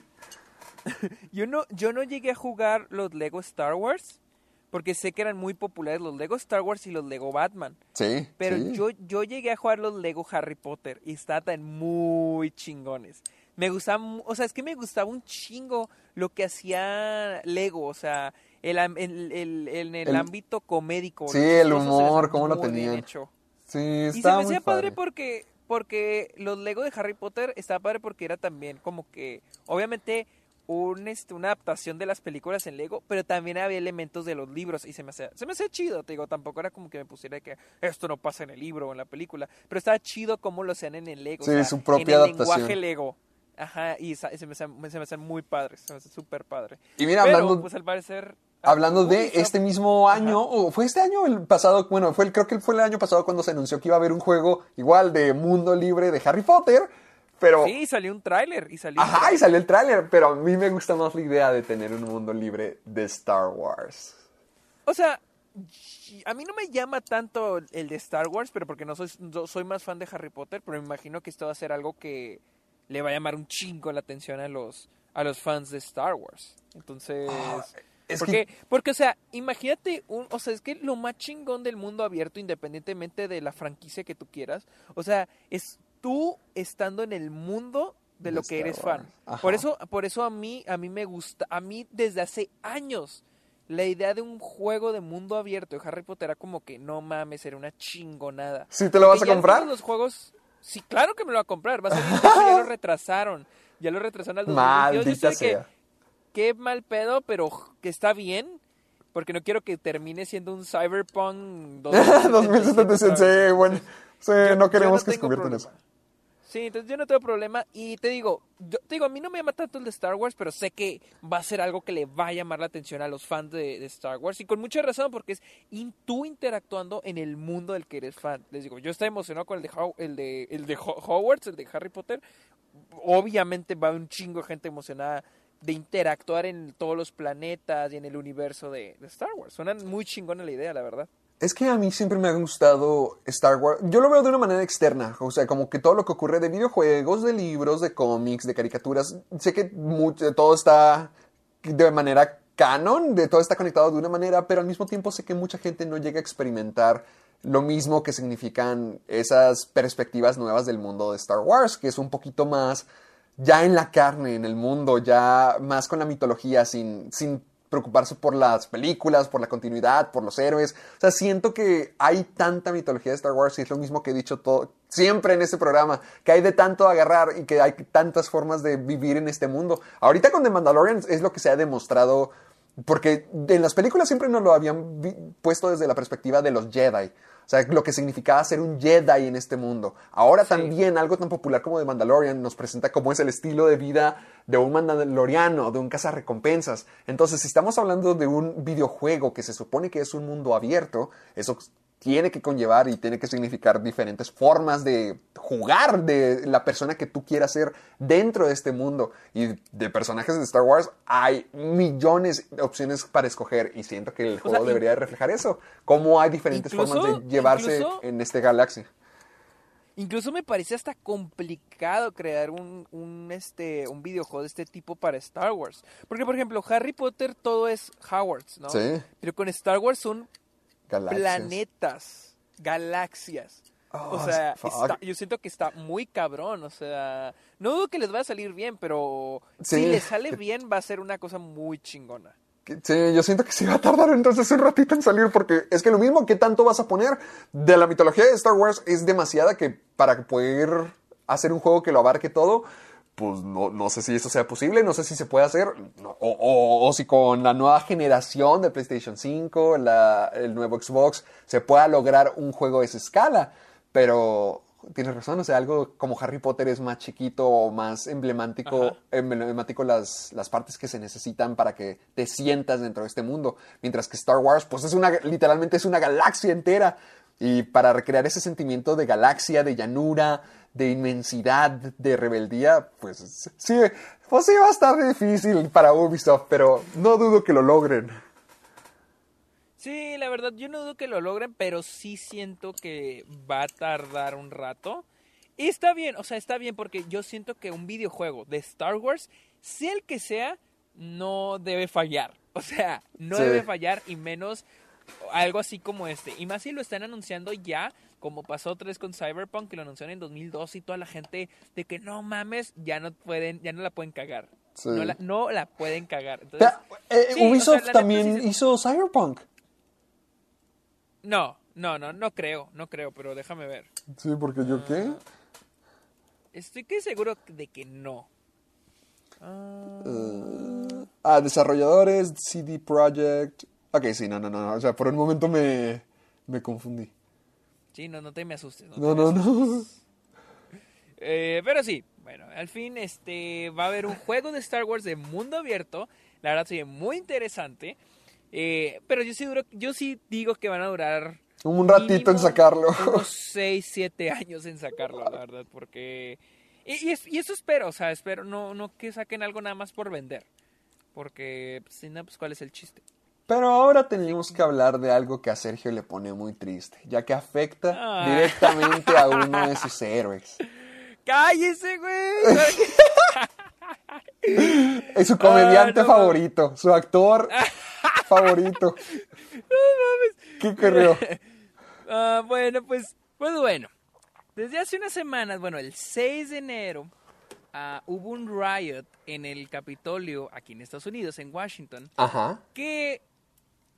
(laughs) Yo no, yo no llegué a jugar los Lego Star Wars porque sé que eran muy populares los Lego Star Wars y los Lego Batman. Sí. Pero sí. yo, yo llegué a jugar los Lego Harry Potter y estaban muy chingones. Me gustaba, o sea, es que me gustaba un chingo lo que hacía Lego, o sea, el, el- el- en el, El- ámbito comédico. Sí, el humor, cómo lo tenían. hecho. Sí, Y se me hacía padre padre. porque, porque los Lego de Harry Potter estaba padre porque era también como que, obviamente, un, este, una adaptación de las películas en Lego, pero también había elementos de los libros y se me hacía, se me hacía chido, te digo, tampoco era como que me pusiera que esto no pasa en el libro o en la película, pero estaba chido cómo lo hacían en el Lego. Sí, o sea, su propia en el adaptación. lenguaje Lego. Ajá, y se me, hacen, se me hacen muy padres, se me hacen súper padre. Y mira, Pero, hablando- pues al parecer... Hablando de este mismo año, o fue este año el pasado, bueno, fue el, creo que fue el año pasado cuando se anunció que iba a haber un juego igual de mundo libre de Harry Potter, pero... Sí, salió un tráiler y salió... Ajá, y salió el tráiler, pero a mí me gusta más la idea de tener un mundo libre de Star Wars. O sea, a mí no me llama tanto el de Star Wars, pero porque no soy, no soy más fan de Harry Potter, pero me imagino que esto va a ser algo que le va a llamar un chingo la atención a los, a los fans de Star Wars. Entonces, Ah, es porque, porque, o sea, imagínate, un, o sea, es que lo más chingón del mundo abierto, independientemente de la franquicia que tú quieras, o sea, es tú estando en el mundo de lo que eres fan. Ajá. Por eso, por eso a mí, a mí me gusta, a mí desde hace años la idea de un juego de mundo abierto de Harry Potter era como que no mames, era una chingonada. ¿Sí te lo vas a comprar? los juegos, sí, claro que me lo va a comprar. Va a salir, (laughs) ya lo retrasaron. Ya lo retrasaron al 2022. Yo Maldita que- sea. qué mal pedo, pero que está bien. Porque no quiero que termine siendo un Cyberpunk (laughs) 2077, sí, bueno, sí, Yo- no queremos que se convierta en eso. Sí, entonces yo no tengo problema. Y te digo, yo te digo, a mí no me llama tanto el de Star Wars, pero sé que va a ser algo que le va a llamar la atención a los fans de, Star Wars. Y con mucha razón, porque es in- tú interactuando en el mundo del que eres fan. Les digo, yo estoy emocionado con el de, How- el de, el de Ho- Hogwarts, el de Harry Potter. Obviamente va un chingo de gente emocionada de interactuar en todos los planetas y en el universo de, de Star Wars. Suena muy chingona la idea, la verdad. Es que a mí siempre me ha gustado Star Wars. Yo lo veo de una manera externa. O sea, como que todo lo que ocurre de videojuegos, de libros, de cómics, de caricaturas. Sé que todo está de manera canon, de todo está conectado de una manera, pero al mismo tiempo sé que mucha gente no llega a experimentar lo mismo que significan esas perspectivas nuevas del mundo de Star Wars, que es un poquito más ya en la carne, en el mundo, ya más con la mitología, sin, sin preocuparse por las películas, por la continuidad, por los héroes. O sea, siento que hay tanta mitología de Star Wars y es lo mismo que he dicho todo, siempre en este programa, que hay de tanto agarrar y que hay tantas formas de vivir en este mundo. Ahorita con The Mandalorian es lo que se ha demostrado, porque en las películas siempre nos lo habían puesto desde la perspectiva de los Jedi. O sea, lo que significaba ser un Jedi en este mundo. Ahora Sí. también algo tan popular como The Mandalorian nos presenta cómo es el estilo de vida de un mandaloriano, de un cazarrecompensas. Entonces, si estamos hablando de un videojuego que se supone que es un mundo abierto, eso tiene que conllevar y tiene que significar diferentes formas de jugar de la persona que tú quieras ser dentro de este mundo. Y de personajes de Star Wars hay millones de opciones para escoger y siento que el juego sea, debería reflejar eso. Cómo hay diferentes incluso- formas de llevarse incluso- en este galaxia. Incluso me parece hasta complicado crear un, un, este, un videojuego de este tipo para Star Wars. Porque, por ejemplo, Harry Potter todo es Hogwarts, ¿no? Sí. Pero con Star Wars son Galaxias. planetas, galaxias. Oh, o sea, fuck. está- yo siento que está muy cabrón. O sea, no dudo que les va a salir bien, pero Sí. si les sale bien va a ser una cosa muy chingona. Sí, yo siento que sí va a tardar entonces un ratito en salir porque es que lo mismo que tanto vas a poner de la mitología de Star Wars es demasiada que para poder hacer un juego que lo abarque todo, pues no, no sé si eso sea posible, no sé si se puede hacer, no, o, o- o si con la nueva generación de PlayStation 5, la- el nuevo Xbox, se pueda lograr un juego de esa escala, pero tienes razón, o sea, algo como Harry Potter es más chiquito o más emblemático, Ajá. emblemático las, las partes que se necesitan para que te sientas dentro de este mundo. Mientras que Star Wars, pues es una, literalmente es una galaxia entera. Y para recrear ese sentimiento de galaxia, de llanura, de inmensidad, de rebeldía, pues sí, pues sí va a estar difícil para Ubisoft, pero no dudo que lo logren. Sí, la verdad, yo no dudo que lo logren, pero sí siento que va a tardar un rato. Y está bien, o sea, está bien porque yo siento que un videojuego de Star Wars, sea el que sea, no debe fallar. O sea, no Sí. debe fallar y menos algo así como este. Y más si lo están anunciando ya, como pasó otra vez con Cyberpunk, que lo anunciaron en 2012 y toda la gente de que no mames, ya no pueden, ya no la pueden cagar. Sí. No, la, no la pueden cagar. Entonces, Pero, eh, sí, o sea, Ubisoft neta también sí- hizo Cyberpunk. No, no, no, no creo, no creo, pero déjame ver. Sí, porque yo qué. Estoy que seguro de que no. Ah, Ah, desarrolladores, CD Projekt. Ok, sí, no, no, no. O sea, por un momento me, me confundí. Sí, no, no te me asustes. No, no, no. Eh, pero sí, Bueno, al fin este va a haber un juego de Star Wars de mundo abierto. La verdad sería muy interesante. Eh, pero yo sí, duro, yo sí digo que van a durar Un ratito en sacarlo. Unos (laughs) 6, 7 años en sacarlo, la verdad, porque... Y, y es- y eso espero, o sea, espero no, no que saquen algo nada más por vender. Porque, pues, si no, pues, ¿cuál es el chiste? Pero ahora tenemos que hablar de algo que a Sergio le pone muy triste, ya que afecta Ah. directamente a uno de sus héroes. ¡Cállese, güey! Es su comediante Ah, no mames. favorito, su actor favorito. ¿Qué ocurrió? Ah, bueno, pues, pues bueno. Desde hace unas semanas, bueno, el 6 de enero, ah, hubo un riot en el Capitolio aquí en Estados Unidos, en Washington, Ajá. que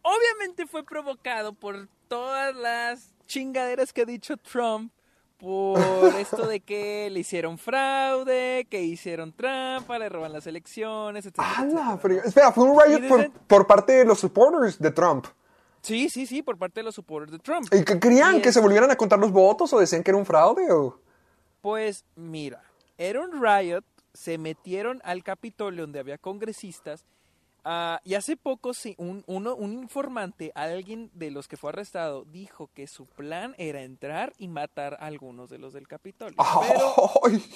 obviamente fue provocado por todas las chingaderas que ha dicho Trump, por (laughs) esto de que le hicieron fraude, que hicieron trampa, le roban las elecciones, etc. Espera, fue un riot por, parte de los supporters de Trump. Sí, sí, sí, por parte de los supporters de Trump. ¿Y que querían Y que es- se volvieran a contar los votos o decían que era un fraude? O... Pues mira, era un riot, se metieron al Capitolio donde había congresistas ah, y hace poco sí, un, uno, un informante, alguien de los que fue arrestado, dijo que su plan era entrar y matar a algunos de los del Capitolio. (laughs)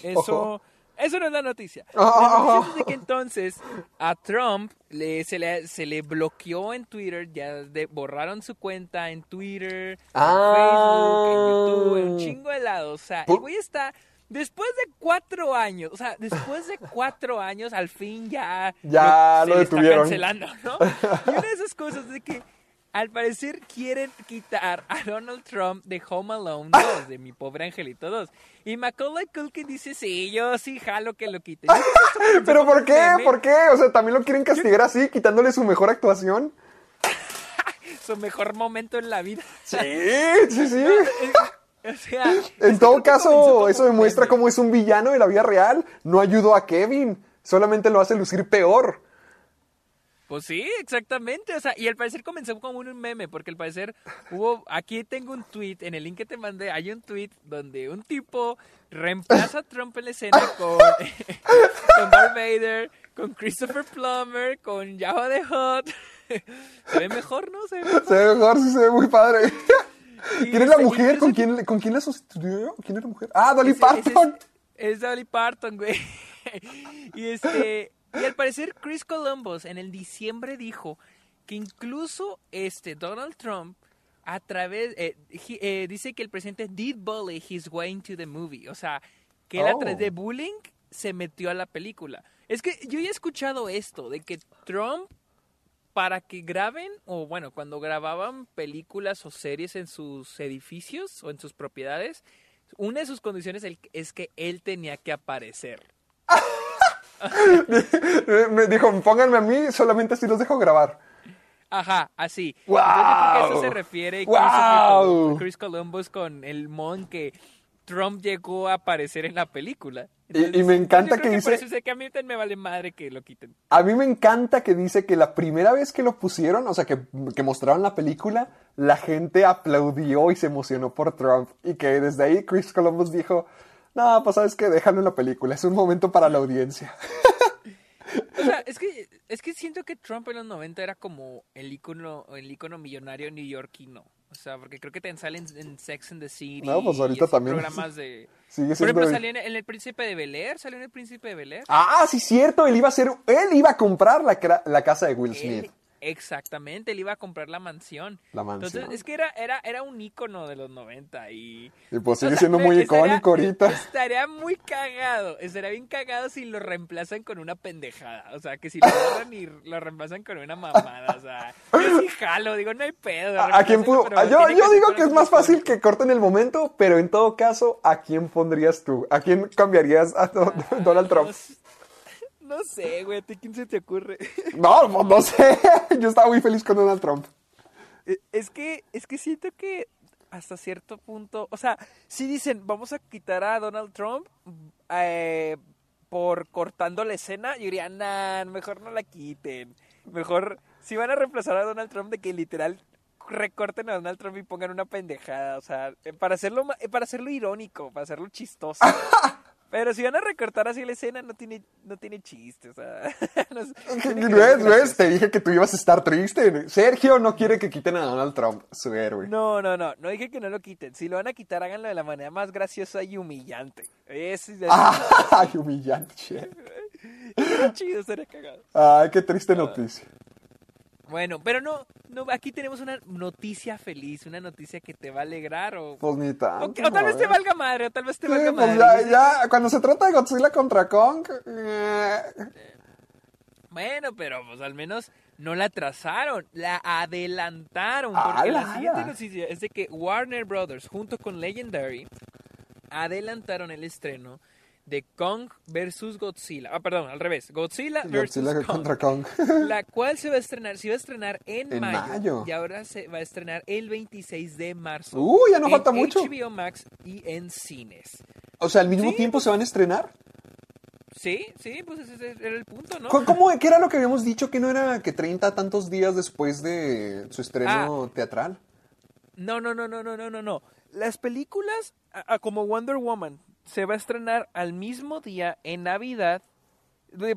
Pero eso, eso no es la noticia. Ah. (laughs) La noticia es de que entonces a Trump le, se, le, se le bloqueó en Twitter, ya de- borraron su cuenta en Twitter, Ah. en Facebook, en YouTube, en un chingo de lados. O sea, el güey está, después de cuatro años, o sea, después de cuatro años, al fin ya, Ya se lo está detuvieron. cancelando, ¿no? Y una de esas cosas de que al parecer quieren quitar a Donald Trump de Home Alone 2, de Mi Pobre Angelito 2. Y Macaulay Culkin dice, sí, yo sí jalo que lo quiten. ¿Pero por qué? ¿Por qué? O sea, ¿también lo quieren castigar así, quitándole su mejor actuación? (laughs) Su mejor momento en la vida. Sí, (laughs) sí, sí. (laughs) O sea, En todo caso, eso demuestra cómo es un villano de la vida real. No ayudó a Kevin, solamente lo hace lucir peor. Pues sí, exactamente. O sea, y al parecer comenzó como un meme, porque al parecer hubo. Aquí tengo un tweet, en el link que te mandé, hay un tweet donde un tipo reemplaza a Trump en la escena (laughs) con, (laughs) con Darth Vader, con Christopher Plummer, con Java the Hutt. Se ve mejor, ¿no? Se ve mejor. Se ve mejor, sí se ve muy padre. ¿Quién es la mujer? ¿Con quién, ¿Con quién la sustituyó? ¿Quién es la mujer? Ah, Dolly Ese- ese Parton. Es, es Dolly Parton, güey. (laughs) y este. Y al parecer, Chris Columbus en el diciembre dijo que incluso este Donald Trump a través eh, he- eh, dice que el presidente did bully his way into the movie, o sea, que él a Oh. través de bullying se metió a la película. Es que yo he escuchado esto de que Trump para que graben o bueno, cuando grababan películas o series en sus edificios o en sus propiedades, una de sus condiciones es que él tenía que aparecer. (laughs) Me dijo, pónganme a mí, solamente así los dejo grabar. Ajá, así. ¡Guau! Entonces, eso se refiere Columbus- Chris Columbus con el mon que Trump llegó a aparecer en la película. Y- y me encanta que por dice- eso sé que a mí me vale madre que lo quiten. A mí me encanta que dice que la primera vez que lo pusieron, o sea, que, que mostraron la película, la gente aplaudió y se emocionó por Trump. Y que desde ahí Chris Columbus dijo, no, pues sabes que déjalo en la película, es un momento para la audiencia. (laughs) O sea, es que, es que siento que Trump en los 90 era como el ícono, el ícono millonario neoyorquino. O sea, porque creo que te salen en Sex and the City. No, pues ahorita también. programas (laughs) de... Sigue Por ejemplo, salió en, en El Príncipe de Bel Air. ¿Salió en El Príncipe de Bel Air? Ah, sí, cierto, él iba a ser, él iba a comprar la, la casa de Will Smith. Él- exactamente, él iba a comprar la mansión. La mansión. Entonces, es que era, era, era un ícono de los 90 y... Y pues o sigue sea, siendo muy icónico ahorita. Estaría muy cagado, estaría bien cagado si lo reemplazan con una pendejada. O sea, que si lo agarran y lo reemplazan con una mamada. O sea, yo sí jalo, digo, no hay pedo. ¿A, quién pudo? yo yo digo que es más fácil que corten el momento, pero en todo caso, ¿a quién pondrías tú? ¿A quién cambiarías a Do- Donald Trump? No sé, güey, ¿a ti quién se te ocurre? (laughs) No, no sé. (laughs) Yo estaba muy feliz con Donald Trump. Eh, Es que, es que siento que hasta cierto punto, o sea, si dicen, vamos a quitar a Donald Trump eh, por cortando la escena, yo diría, nah, mejor no la quiten. Mejor, si van a reemplazar a Donald Trump, de que literal recorten a Donald Trump y pongan una pendejada, o sea, eh, para hacerlo, eh, para hacerlo irónico, para hacerlo chistoso. (laughs) Pero si van a recortar así la escena, no tiene, no tiene chiste, o sea. (laughs) no es-. ¿Ves? gracioso. Te dije que tú ibas a estar triste. Sergio no quiere que quiten a Donald Trump, su héroe. No, no, no, no dije que no lo quiten. Si lo van a quitar, háganlo de la manera más graciosa y humillante. Es, es (laughs) Ay, humillante. (laughs) chido, estaría cagado. Ay, qué triste noticia. Bueno, pero no, no, aquí tenemos una noticia feliz, una noticia que te va a alegrar o, Pues ni o, tanto. que- o tal vez te valga madre, o tal vez te Sí, valga pues madre. ya, ya, cuando se trata de Godzilla contra Kong, eh, Bueno, pero pues al menos no la atrasaron, la adelantaron. ¡Ala! Porque la siguiente noticia es de que Warner Brothers, junto con Legendary, adelantaron el estreno de Kong vs. Godzilla. Ah, perdón, al revés. Godzilla. Godzilla Kong. contra Kong. (laughs) La cual se va a estrenar, se iba a estrenar en, En mayo, mayo. Y ahora se va a estrenar el 26 de marzo. Uy, ya no en falta mucho. HBO Max y en cines. O sea, al mismo Sí, tiempo se van a estrenar. Sí, sí, pues ese era el punto, ¿no? ¿Cómo- ¿Cómo, ¿Qué era lo que habíamos dicho? Que no era que 30 tantos días después de su estreno Ah. teatral. No, no, no, no, no, no, no, no. Las películas, a- a como Wonder Woman, se va a estrenar al mismo día en Navidad.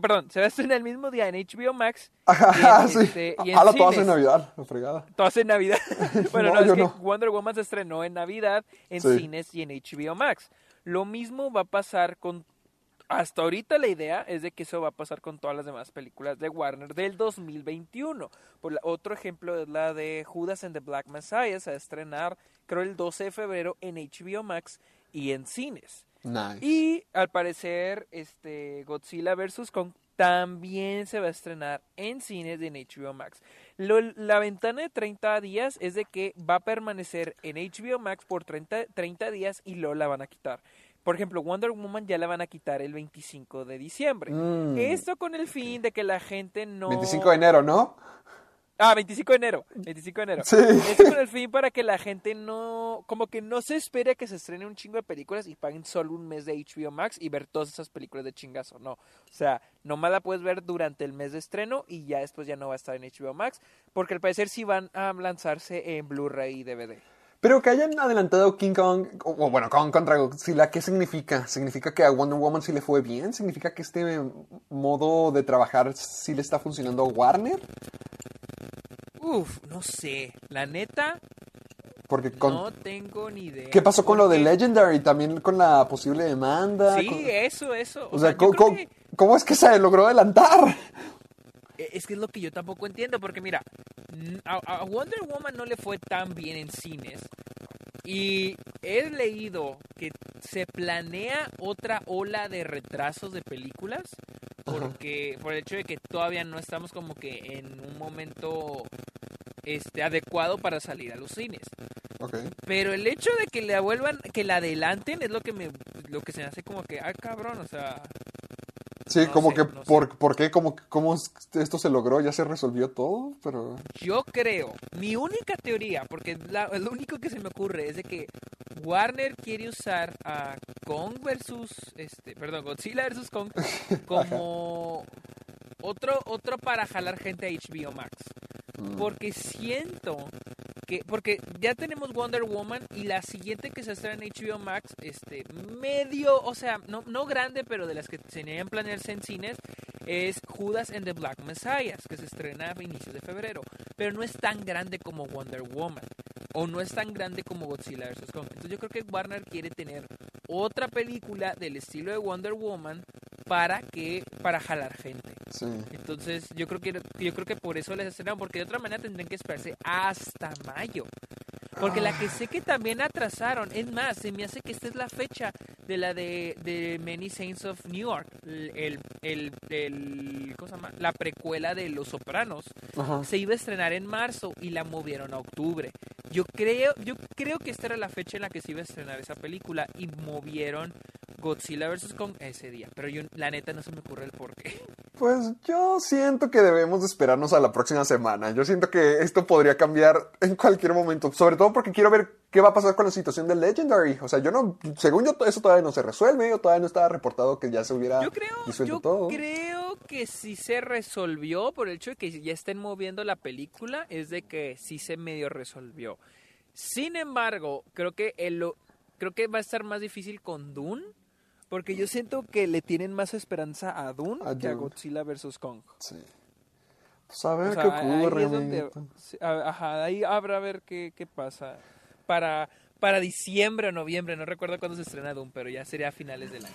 Perdón, se va a estrenar el mismo día en HBO Max. (laughs) y en, Ajá, sí. este, y en Ah, todas en. Navidad, la fregada. Todas en Navidad. (laughs) (laughs) bueno, No, no, es que no. Wonder Woman se estrenó en Navidad, en Sí. cines y en HBO Max. Lo mismo va a pasar con... Hasta ahorita la idea es de que eso va a pasar con todas las demás películas de Warner del 2021. Por la- otro ejemplo es la de Judas and the Black Messiah. Se va a estrenar, creo, el 12 de febrero en HBO Max y en cines. Nice. Y al parecer, este Godzilla vs. Kong también se va a estrenar en cines y en HBO Max. Lo- la ventana de 30 días es de que va a permanecer en HBO Max por 30, 30 días y luego la van a quitar. Por ejemplo, Wonder Woman ya la van a quitar el 25 de diciembre. Mm. Esto con el fin de que la gente no... 25 de enero, ¿no? Ah, 25 de enero. 25 de enero. Sí. Esto con el fin para que la gente no, como que no se espere a que se estrene un chingo de películas y paguen solo un mes de HBO Max y ver todas esas películas de chingazo. No. O sea, nomás la puedes ver durante el mes de estreno y ya después ya no va a estar en HBO Max porque al parecer sí van a lanzarse en Blu-ray y DVD. Pero que hayan adelantado King Kong, o o bueno, Kong contra Godzilla, ¿qué significa? ¿Significa que a Wonder Woman sí le fue bien? ¿Significa que este modo de trabajar sí le está funcionando a Warner? Uf, no sé. La neta, Porque con... no tengo ni idea. ¿Qué pasó con lo de Legendary? También con la posible demanda. Sí, con- eso, eso. O sea, ¿cómo, cómo- que- cómo es que se logró adelantar? Eh, Es que es lo que yo tampoco entiendo, porque mira, a Wonder Woman no le fue tan bien en cines. Y he leído que se planea otra ola de retrasos de películas, porque por el hecho de que todavía no estamos como que en un momento este adecuado para salir a los cines. Ok. Pero el hecho de que la vuelvan, que la adelanten es lo que me, lo que se me hace como que, ah cabrón, o sea, Sí, No como sé, que, no sé. por, ¿por qué? ¿Cómo es- esto se logró? ¿Ya se resolvió todo? Pero... Yo creo, mi única teoría, porque la- lo único que se me ocurre es de que Warner quiere usar a Kong versus, este, perdón, Godzilla versus Kong (laughs) como otro, otro para jalar gente a HBO Max. mm, Porque siento que, porque ya tenemos Wonder Woman y la siguiente que se estrena en HBO Max, este, medio, o sea, no, no grande, pero de las que tenían planearse en cines, es Judas and the Black Messiah, que se estrena a inicios de febrero. Pero no es tan grande como Wonder Woman. O no es tan grande como Godzilla vs. Kong. Entonces yo creo que Warner quiere tener otra película del estilo de Wonder Woman para que, para jalar gente. sí. Entonces, yo creo que yo creo que por eso les estrenaron, porque de otra manera tendrían que esperarse hasta mayo. Porque la que sé que también atrasaron, es más, se me hace que esta es la fecha de la de, de Many Saints of New York, el, el, el- ¿cómo se llama? la precuela de Los Sopranos. Ajá. Se iba a estrenar en marzo y la movieron a octubre. Yo creo, yo creo que esta era la fecha en la que se iba a estrenar esa película y movieron Godzilla vs. Kong ese día. Pero yo, la neta, no se me ocurre el por qué. Pues yo siento que debemos de esperarnos a la próxima semana. Yo siento que esto podría cambiar en cualquier momento. Sobre todo porque quiero ver qué va a pasar con la situación de Legendary. O sea, yo no, según yo, eso todavía no se resuelve. O todavía no estaba reportado que ya se hubiera Yo creo, disuelto yo todo. creo que sí se resolvió por el hecho de que ya estén moviendo la película, es de que sí se medio resolvió. Sin embargo, creo que el, creo que va a estar más difícil con Dune. Porque yo siento que le tienen más esperanza a Dune A que a Dune. Godzilla vs. Kong. Sí. Pues a ver O sea, qué ocurre, donde- Ajá, ahí habrá a ver qué, qué pasa. Para, para diciembre o noviembre, no recuerdo cuándo se estrena Doom, pero ya sería a finales del año.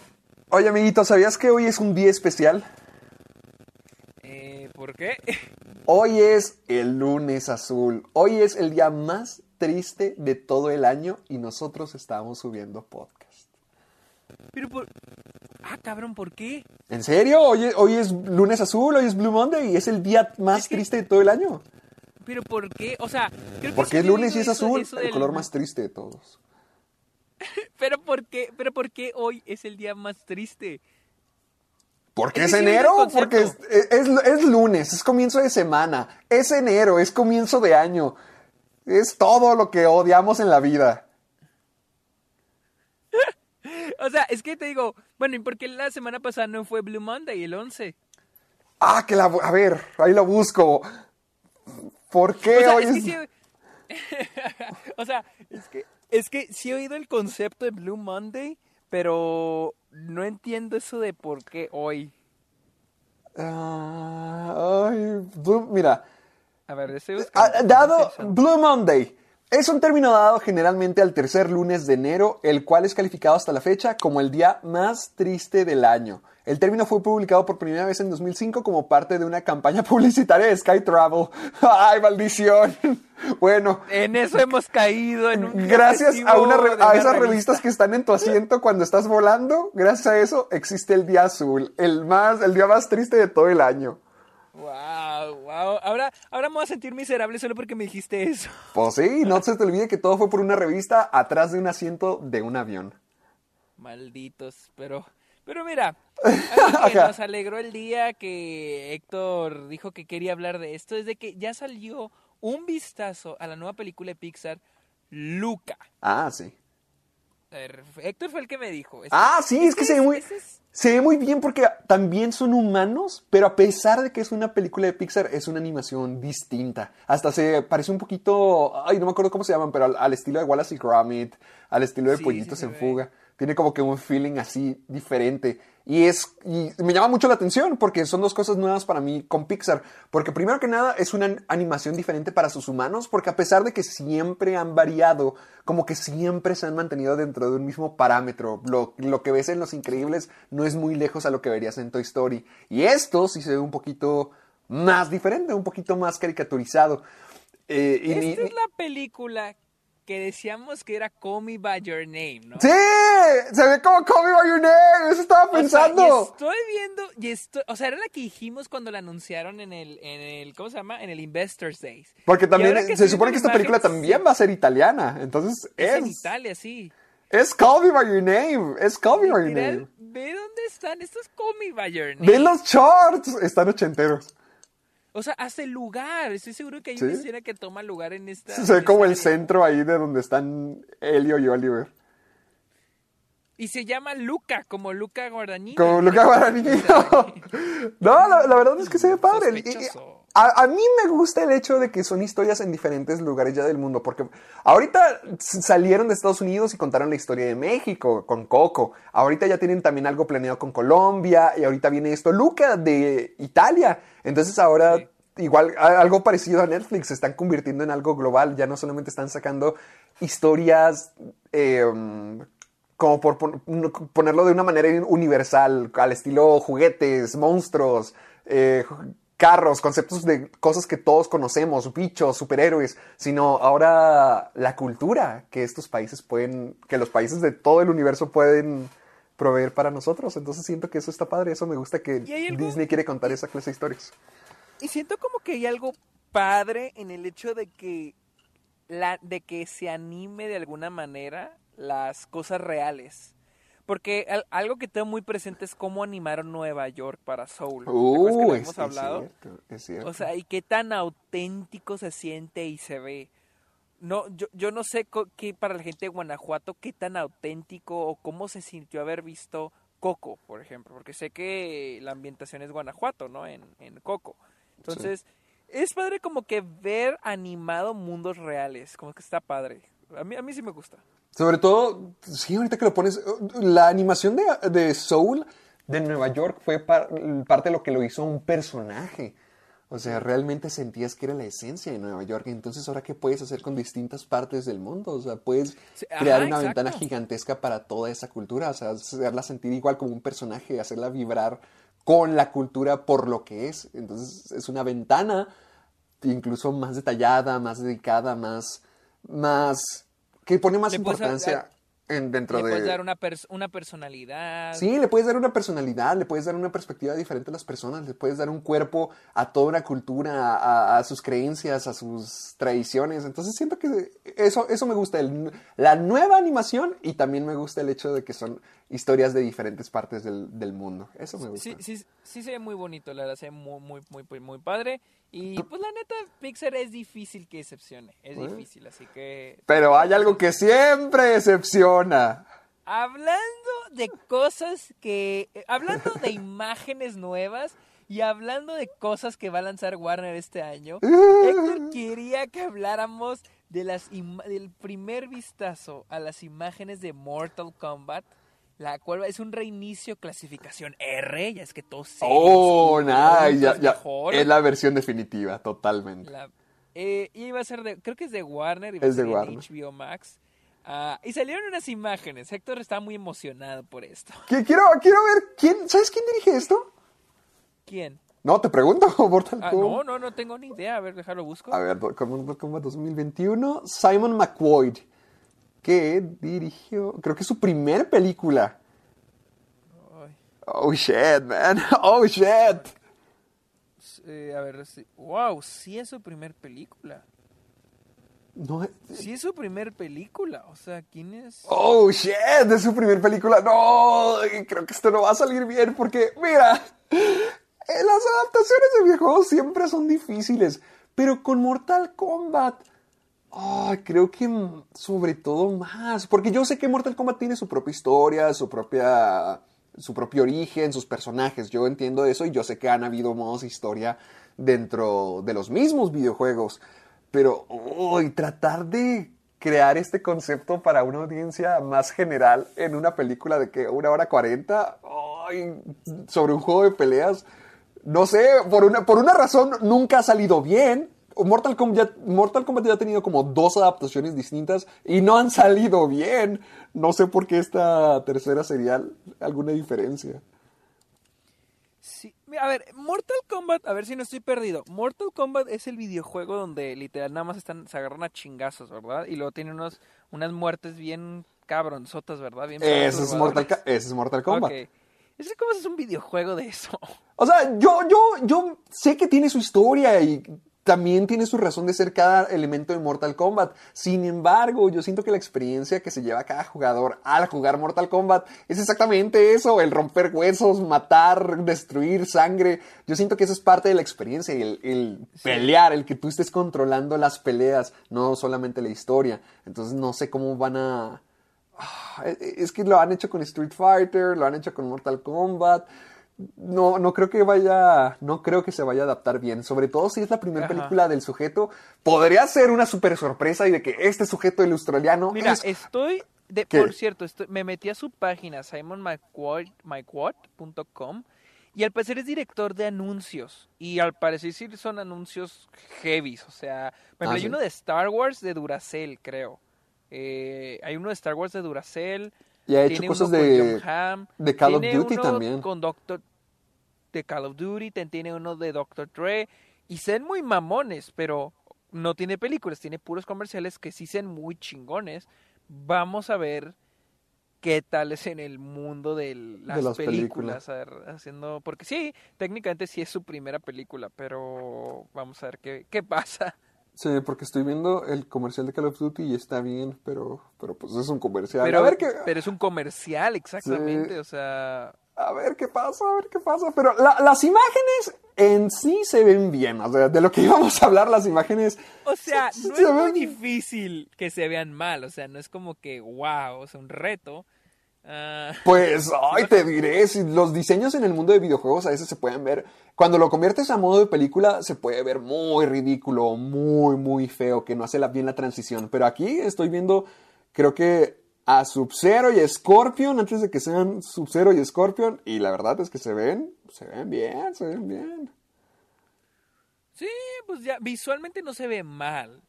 Oye, amiguito, ¿sabías que hoy es un día especial? Eh, ¿Por qué? (laughs) Hoy es el lunes azul. Hoy es el día más triste de todo el año y nosotros estamos subiendo podcast. Pero por... Ah, cabrón, ¿por qué? ¿En serio? Hoy es, hoy es lunes azul, hoy es Blue Monday y es el día más Es que- triste de todo el año. ¿Pero por qué? O sea, creo que Porque es lunes y es azul, eso el del- color más (laughs) triste de todos. Pero ¿por qué? ¿Pero por qué hoy es el día más triste? ¿Porque Es es enero? Porque es, es- es lunes, es comienzo de semana, es enero, es comienzo de año. Es todo lo que odiamos en la vida. O sea, es que te digo, bueno, ¿y por qué la semana pasada no fue Blue Monday, el 11? Ah, que la... A ver, ahí lo busco. ¿Por qué O sea, hoy es es... que sí... (laughs) o sea, es que, es que sí he oído el concepto de Blue Monday, pero no entiendo eso de por qué hoy. Ah, ay, Blue- mira, A ver, estoy buscando, Ah, estoy dado. Blue Monday es un término dado generalmente al tercer lunes de enero, el cual es calificado hasta la fecha como el día más triste del año. El término fue publicado por primera vez en 2005 como parte de una campaña (laughs) publicitaria de Sky Travel. (laughs) ¡Ay, maldición! (laughs) Bueno, En eso hemos caído. En un gracias a, una a esas revista. revistas que están en tu asiento cuando estás volando, gracias a eso existe el día azul, el, más, el día más triste de todo el año. Wow, wow. Ahora, ahora me voy a sentir miserable solo porque me dijiste eso. (laughs) Pues sí, no se te olvide que todo fue por una revista atrás de un asiento de un avión. Malditos, pero, pero mira, (laughs) algo que nos alegró el día que Héctor dijo que quería hablar de esto es de que ya salió un vistazo a la nueva película de Pixar, Luca. Ah, sí. Ver, Héctor fue el que me dijo. Ah, sí, es que se ve muy, es- se ve muy bien porque también son humanos, pero a pesar de que es una película de Pixar, es una animación distinta. Hasta se parece un poquito, ay, no me acuerdo cómo se llaman, pero al, al estilo de Wallace y Gromit, al estilo de Sí, Pollitos sí en ve. Fuga. Tiene como que un feeling así diferente. Y es y me llama mucho la atención porque son dos cosas nuevas para mí con Pixar. Porque primero que nada es una animación diferente para sus humanos, porque a pesar de que siempre han variado, como que siempre se han mantenido dentro de un mismo parámetro. Lo, lo que ves en Los Increíbles no es muy lejos a lo que verías en Toy Story. Y esto sí se ve un poquito más diferente, un poquito más caricaturizado. Eh, y Esta es la película que decíamos que era Call Me By Your Name, ¿no? ¡Sí! Se ve como Call Me By Your Name. Eso estaba O sea, pensando. y estoy viendo, y estoy, o sea, era la que dijimos cuando la anunciaron en el, en el, ¿cómo se llama? En el Investors Days. Porque también se estoy supone que esta película imágenes, también va a ser italiana. Entonces Es es. en Italia, sí. Es Call Me By Your Name. Es Call Me By Your Name. ve dónde están estos Call Me By Your Name. Ve los charts. Están ochenteros. O sea, el lugar. Estoy seguro que hay ¿Sí? una escena que toma lugar en esta. Se ve como el centro ahí de donde están Elio y Oliver. Y se llama Luca, como Luca Guadagnini. Como Luca (laughs) Guadagnino. (laughs) No, la, la verdad es que se ve padre. Sospechoso. A, a mí me gusta el hecho de que son historias en diferentes lugares ya del mundo, porque ahorita salieron de Estados Unidos y contaron la historia de México con Coco. Ahorita ya tienen también algo planeado con Colombia y ahorita viene esto Luca de Italia. Entonces ahora Sí. igual algo parecido a Netflix se están convirtiendo en algo global. Ya no solamente están sacando historias eh, como por pon- ponerlo de una manera universal, al estilo juguetes, monstruos, eh, carros, conceptos de cosas que todos conocemos, bichos, superhéroes, sino ahora la cultura que estos países pueden, que los países de todo el universo pueden proveer para nosotros. Entonces siento que eso está padre, eso me gusta que. Disney quiere contar esa clase de historias. Y siento como que hay algo padre en el hecho de que la, de que se anime de alguna manera las cosas reales. Porque al- algo que tengo muy presente es cómo animaron Nueva York para Soul. ¿Te acuerdas que Uh, hemos es, es hablado? cierto, es cierto. O sea, y qué tan auténtico se siente y se ve. No, yo, yo no sé qué para la gente de Guanajuato qué tan auténtico o cómo se sintió haber visto Coco, por ejemplo, porque sé que la ambientación es Guanajuato, ¿no? En, en Coco. Entonces, es padre como que ver animado mundos reales, como que está padre. A mí, a mí sí me gusta. Sobre todo, sí, ahorita que lo pones, la animación de, de Soul de Nueva York fue par- parte de lo que lo hizo un personaje. O sea, realmente sentías que era la esencia de Nueva York. Entonces, ¿ahora qué puedes hacer con distintas partes del mundo? O sea, puedes ajá, crear una exacto. ventana gigantesca para toda esa cultura. O sea, hacerla sentir igual como un personaje, hacerla vibrar con la cultura por lo que es. Entonces, es una ventana incluso más detallada, más dedicada, más, más, que pone más Le importancia dar- en, dentro Le de... puedes dar una, pers- una personalidad. Sí, le puedes dar una personalidad, le puedes dar una perspectiva diferente a las personas, le puedes dar un cuerpo a toda una cultura, a, a sus creencias, a sus tradiciones. Entonces siento que eso, eso me gusta, el- la nueva animación y también me gusta el hecho de que son historias de diferentes partes del, del mundo. Eso me gusta. Sí, sí, sí se ve muy bonito, la verdad, se ve muy, muy, muy, muy padre. Y pues la neta, Pixar es difícil que decepcione, es Bueno. difícil, así que... Pero hay algo que siempre decepciona. Hablando de cosas que... eh, Hablando de (laughs) imágenes nuevas y hablando de cosas que va a lanzar Warner este año, (laughs) Héctor quería que habláramos de las del primer vistazo a las imágenes de Mortal Kombat, la cual es un reinicio clasificación R, ya es que todos saben Oh, nada, ya, es ya. mejor. Es la versión definitiva, totalmente. La- eh, y iba a ser de, creo que es de Warner, iba Es a ser de Warner. HBO Max. Ah, y salieron unas imágenes. Héctor está muy emocionado por esto. Quiero, quiero ver, ¿quién, ¿sabes quién dirige esto? ¿Quién? No, te pregunto, (laughs) Mortal Ah, no, no, no tengo ni idea. A ver, déjalo busco. A ver, Mortal Kombat 2021, Simon McQuoid, que dirigió, creo que es su primer película. Ay, Oh shit, man. (laughs) Oh shit. eh, a ver, sí. wow, sí es su primer película. No, eh, Sí es su primer película. O sea, ¿quién es? oh shit, es su primer película. No, creo que esto no va a salir bien porque, mira, (laughs) las adaptaciones de videojuegos siempre son difíciles, pero con Mortal Kombat, ah, creo que sobre todo más, porque yo sé que Mortal Kombat tiene su propia historia, su propia, su propio origen, sus personajes. Yo entiendo eso y yo sé que han habido modos de historia dentro de los mismos videojuegos, pero uy, tratar de crear este concepto para una audiencia más general en una película de que una hora cuarenta ay, sobre un juego de peleas, no sé, por una, por una razón nunca ha salido bien. Mortal Kombat, Mortal Kombat ya ha tenido como dos adaptaciones distintas y no han salido bien. No sé por qué esta tercera sería alguna diferencia. Sí, a ver, Mortal Kombat, a ver si no estoy perdido. Mortal Kombat es el videojuego donde literal nada más están, se agarran a chingazos, ¿verdad? Y luego tiene unos, unas muertes bien cabronzotas, ¿verdad? Bien Ese es. Mortal, es Mortal Kombat. Ok. Es ¿Cómo es un videojuego de eso? O sea, yo, yo, yo sé que tiene su historia y también tiene su razón de ser cada elemento de Mortal Kombat. Sin embargo, yo siento que la experiencia que se lleva cada jugador al jugar Mortal Kombat es exactamente eso, el romper huesos, matar, destruir sangre. Yo siento que eso es parte de la experiencia, el, el pelear, el que tú estés controlando las peleas, no solamente la historia. Entonces no sé cómo van a... Ah, Es que lo han hecho con Street Fighter, lo han hecho con Mortal Kombat. No, no creo que vaya, no creo que se vaya a adaptar bien. Sobre todo si es la primera película del sujeto. Podría ser una super sorpresa y de que este sujeto, el australiano, Mira, es... estoy, por cierto, estoy- me metí a su página, simonmcquad.com, y al parecer es director de anuncios. Y al parecer sí son anuncios heavies, o sea, por ejemplo, Ah, hay ¿sí? uno de Star Wars de Duracell, creo. Eh, hay uno de Star Wars de Duracell. Y ha hecho cosas de- de Call of Duty también. Con Doctor, de Call of Duty, tiene uno de Doctor Dre. Y sean muy mamones, pero no tiene películas, tiene puros comerciales que sí sean muy chingones. Vamos a ver qué tal es en el mundo de las, las películas. a ver, haciendo, porque sí, técnicamente sí es su primera película, pero vamos a ver qué, qué pasa. Sí, porque estoy viendo el comercial de Call of Duty y está bien, pero, pero pues es un comercial. Pero, a ver qué, pero es un comercial, exactamente, Sí. o sea... a ver qué pasa, a ver qué pasa. Pero la- las imágenes en sí se ven bien. O sea, de lo que (laughs) íbamos a hablar, las imágenes. O sea, sí, no se es muy difícil que se vean mal, o sea, no es como que wow, sea, un reto, Ah, Pues, (laughs) ay, te diré, si los diseños en el mundo de videojuegos a veces se pueden ver, cuando lo conviertes a modo de película, se puede ver muy ridículo, muy, muy feo, que no hace la- bien la transición. Pero aquí estoy viendo, creo que a Sub-Zero y Scorpion, antes de que sean Sub-Zero y Scorpion, y la verdad es que se ven, se ven bien, se ven bien. sí, pues ya visualmente no se ve mal.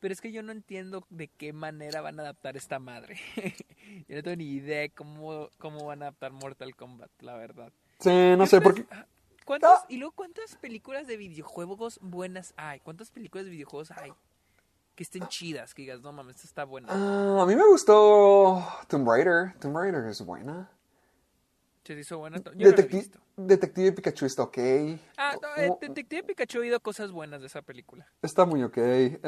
Pero es que yo no entiendo de qué manera van a adaptar esta madre. (laughs) yo no tengo ni idea cómo, cómo van a adaptar Mortal Kombat, la verdad. Sí, no sé, porque... ¿Cuántas, y luego, ¿cuántas películas de videojuegos buenas hay? ¿Cuántas películas de videojuegos hay? Que estén chidas, que digas, no mames, esta está buena. Ah, a mí me gustó Tomb Raider. Tomb Raider es buena. ¿Se hizo buena? Yo no visto. Detective Pikachu está ok. Ah, no, eh, Oh, Detective Pikachu he oído cosas buenas de esa película. Está muy ok. Eh,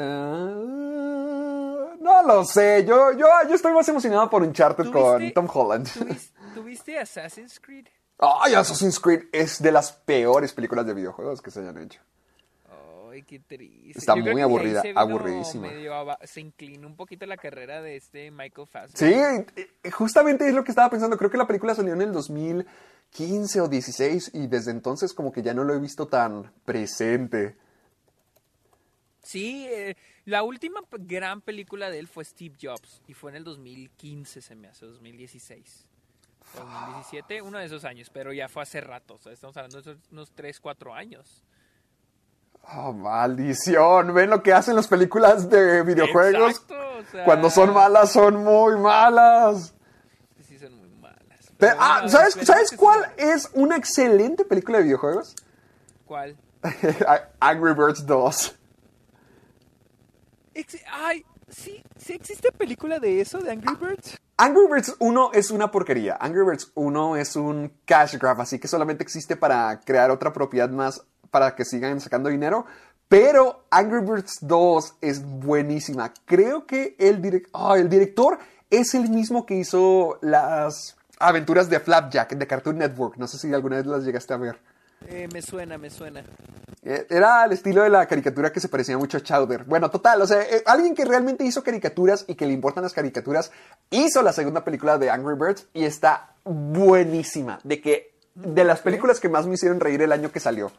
no lo sé. Yo, yo, yo estoy más emocionado por Uncharted con ¿Tuviste- Tom Holland. ¿Tuviste, ¿Tuviste Assassin's Creed? Ay, Assassin's Creed es de las peores películas de videojuegos que se hayan hecho. Ay, qué triste. Está Yo muy aburrida, se aburridísima. medio se inclinó un poquito la carrera de este Michael Fassbender. Sí, justamente es lo que estaba pensando. Creo que la película salió en el 2015 o 16 y desde entonces como que ya no lo he visto tan presente. Sí, eh, la última gran película de él fue Steve Jobs y fue en el 2015, se me hace, 2016. o 2017, uno de esos años, pero ya fue hace rato, o sea, estamos hablando de unos 3, 4 años. Oh, maldición. ¿Ven lo que hacen las películas de videojuegos? Exacto, o sea, Cuando son malas, son muy malas. Sí, son muy malas. Ah, ¿sabes, esperemos ¿sabes que cuál es una excelente película de videojuegos? ¿Cuál? (laughs) Angry Birds 2. Ex- Ay, sí, sí existe película de eso, de Angry Birds. Angry Birds 1 es una porquería. Angry Birds 1 es un cash grab, así que solamente existe para crear otra propiedad más para que sigan sacando dinero. Pero Angry Birds 2 es buenísima. Creo que el, ah, el director es el mismo que hizo las aventuras de Flapjack de Cartoon Network. No sé si alguna vez las llegaste a ver. Eh, me suena, me suena. Eh, Era el estilo de la caricatura que se parecía mucho a Chowder. Bueno, total, o sea, eh, alguien que realmente hizo caricaturas y que le importan las caricaturas, hizo la segunda película de Angry Birds y está buenísima. De que, de las películas que más me hicieron reír el año que salió.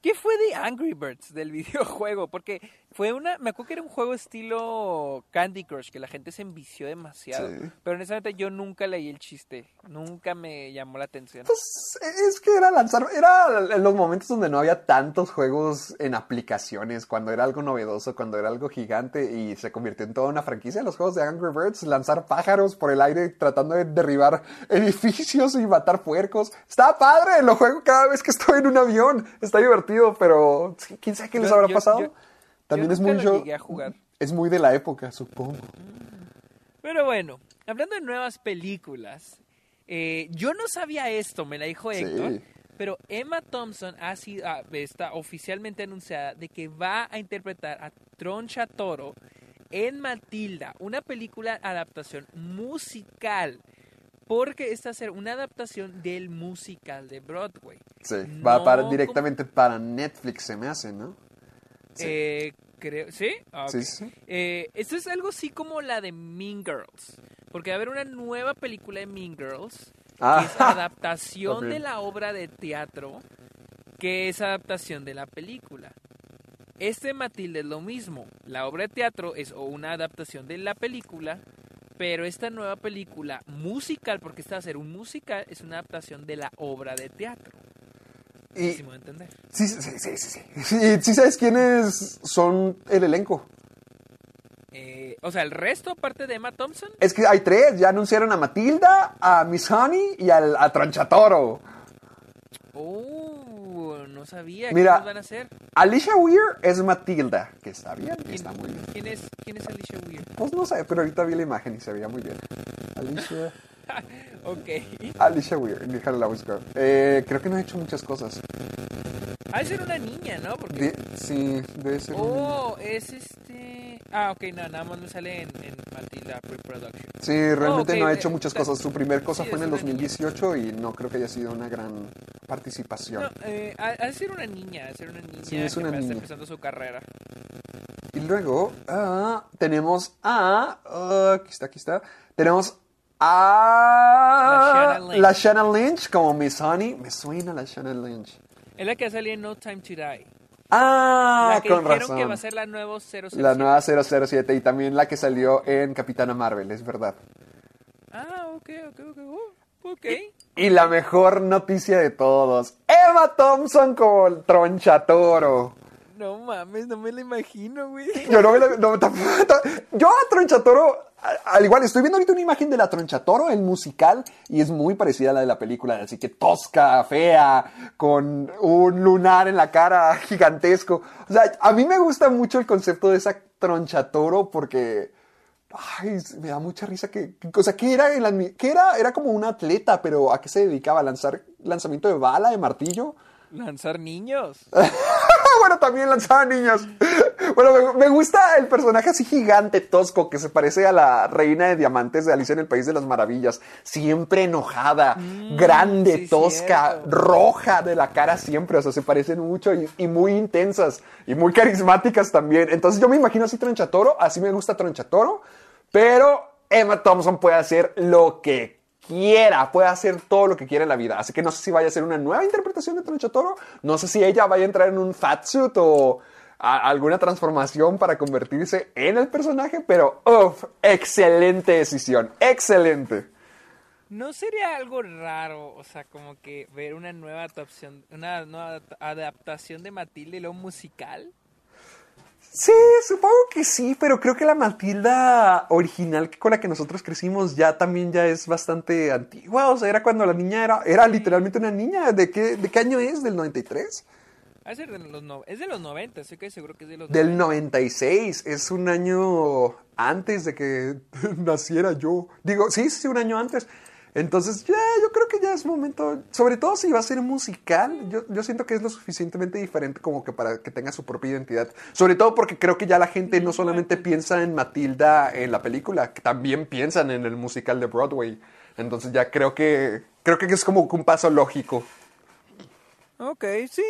¿Qué fue de Angry Birds del (laughs) videojuego? Porque fue una, me acuerdo que era un juego estilo Candy Crush, que la gente se envició demasiado. Sí. Pero honestamente yo nunca leí el chiste, nunca me llamó la atención. Pues es que era lanzar, era en los momentos donde no había tantos juegos en aplicaciones, cuando era algo novedoso, cuando era algo gigante y se convirtió en toda una franquicia. Los juegos de Angry Birds, lanzar pájaros por el aire tratando de derribar edificios y matar puercos. Está padre, lo juego cada vez que estoy en un avión. Está divertido, pero quién sabe qué les Yo- habrá yo- pasado. yo- También yo es muy lo yo- llegué a jugar. Es muy de la época, supongo. Pero bueno, hablando de nuevas películas, eh, yo no sabía esto, me la dijo Sí. Héctor, pero Emma Thompson ha sido, ah, está oficialmente anunciada de que va a interpretar a Troncha Toro en Matilda, una película adaptación musical. Porque esta va a ser una adaptación del musical de Broadway. Sí, va para, directamente para Netflix, se me hace, ¿no? Sí. Eh, creo, ¿Sí? Ah. Sí. Eh, esto es algo así como la de Mean Girls. Porque va a haber una nueva película de Mean Girls. Ah, Que es adaptación (laughs) de la obra de teatro. Que es adaptación de la película. Este Matilde es lo mismo. La obra de teatro es o una adaptación de la película. Pero esta nueva película musical, porque esta va a ser un musical, es una adaptación de la obra de teatro. Y. Sí, sí, sí, sí, sí. Sí, sí sabes quiénes son el elenco. Eh, o sea, el resto, aparte de Emma Thompson, Es que hay tres, ya anunciaron a Matilda, a Miss Honey y al, a Tronchatoro. Oh, no sabía. Mira. ¿Qué van a hacer? Alicia Weir es Matilda, que está bien, ¿Quién, está muy bien. ¿quién es, ¿Quién es Alicia Weir? Pues no sé, pero ahorita vi la imagen y se veía muy bien. Alicia, (laughs) ok. Alicia Weir, déjala la buscar. Eh, creo que no ha hecho muchas cosas. Ha de ser una niña, ¿no? Porque... De- sí, debe ser Oh, es este... Ah, ok, no, nada más me sale en, en Matilda Pre-Production. Sí, realmente Oh, no ha hecho muchas cosas. Su primer cosa sí, fue en el una niña. 2018 y no creo que haya sido una gran participación. No, eh, ha, de ser una niña, ha de ser una niña Sí, es una niña. empezando su carrera. Y luego ah, tenemos a. ah, aquí está, aquí está. Tenemos Ah, La Shanna Lynch. la Shanna Lynch como Miss Honey. Me suena la Shanna Lynch. Es la que salía en No Time to Die. Ah, la que con dijeron razón. que va a ser la nueva 007. La nueva 007 y también la que salió en Capitana Marvel, es verdad. Ah, ok, ok, ok. uh, ok. Y la mejor noticia de todos, Emma Thompson como el Tronchatoro. No mames, no me lo imagino, güey. Yo no me lo- no, tampoco- Yo a Tronchatoro, a- al igual, estoy viendo ahorita una imagen de la Tronchatoro, el musical, y es muy parecida a la de la película, así que tosca, fea, con un lunar en la cara (laughs) gigantesco. O sea, a mí me gusta mucho el concepto de esa Tronchatoro porque... Ay, me da mucha risa que, que- o sea, ¿qué era? el admi- ¿Qué era? Era como un atleta, pero ¿a qué se dedicaba? ¿A lanzar lanzamiento de bala, de martillo? Lanzar niños. (laughs) bueno, también lanzaba niños. (laughs) Bueno, me, me gusta el personaje así gigante, tosco, que se parece a la reina de diamantes de Alicia en el País de las Maravillas. Siempre enojada, grande, sí, tosca, cierto. roja de la cara siempre. O sea, se parecen mucho y, y muy intensas y muy carismáticas también. Entonces yo me imagino así Tronchatoro, así me gusta Tronchatoro, pero Emma Thompson puede hacer lo que quiera, puede hacer todo lo que quiera en la vida. Así que no sé si vaya a ser una nueva interpretación de Tronchatoro, no sé si ella vaya a entrar en un fatsuit o alguna transformación para convertirse en el personaje, pero uff, excelente decisión, excelente. ¿No sería algo raro, o sea, como que ver una nueva adaptación, una nueva adaptación de Matilde luego musical? Sí, supongo que sí, pero creo que la Matilda original con la que nosotros crecimos ya también ya es bastante antigua. O sea, era cuando la niña era, era literalmente una niña. ¿De qué, de qué año es? ¿Del 93? Va a ser de los no- es de los 90, estoy que seguro que es de los Del 90. 96. Es un año antes de que (laughs) naciera yo. Digo, sí, sí, un año antes. Entonces, ya, yo creo que ya es momento, sobre todo si va a ser musical, yo, yo siento que es lo suficientemente diferente como que para que tenga su propia identidad. Sobre todo porque creo que ya la gente no solamente piensa en Matilda en la película, también piensan en el musical de Broadway. Entonces ya creo que, creo que es como un paso lógico. Ok, sí,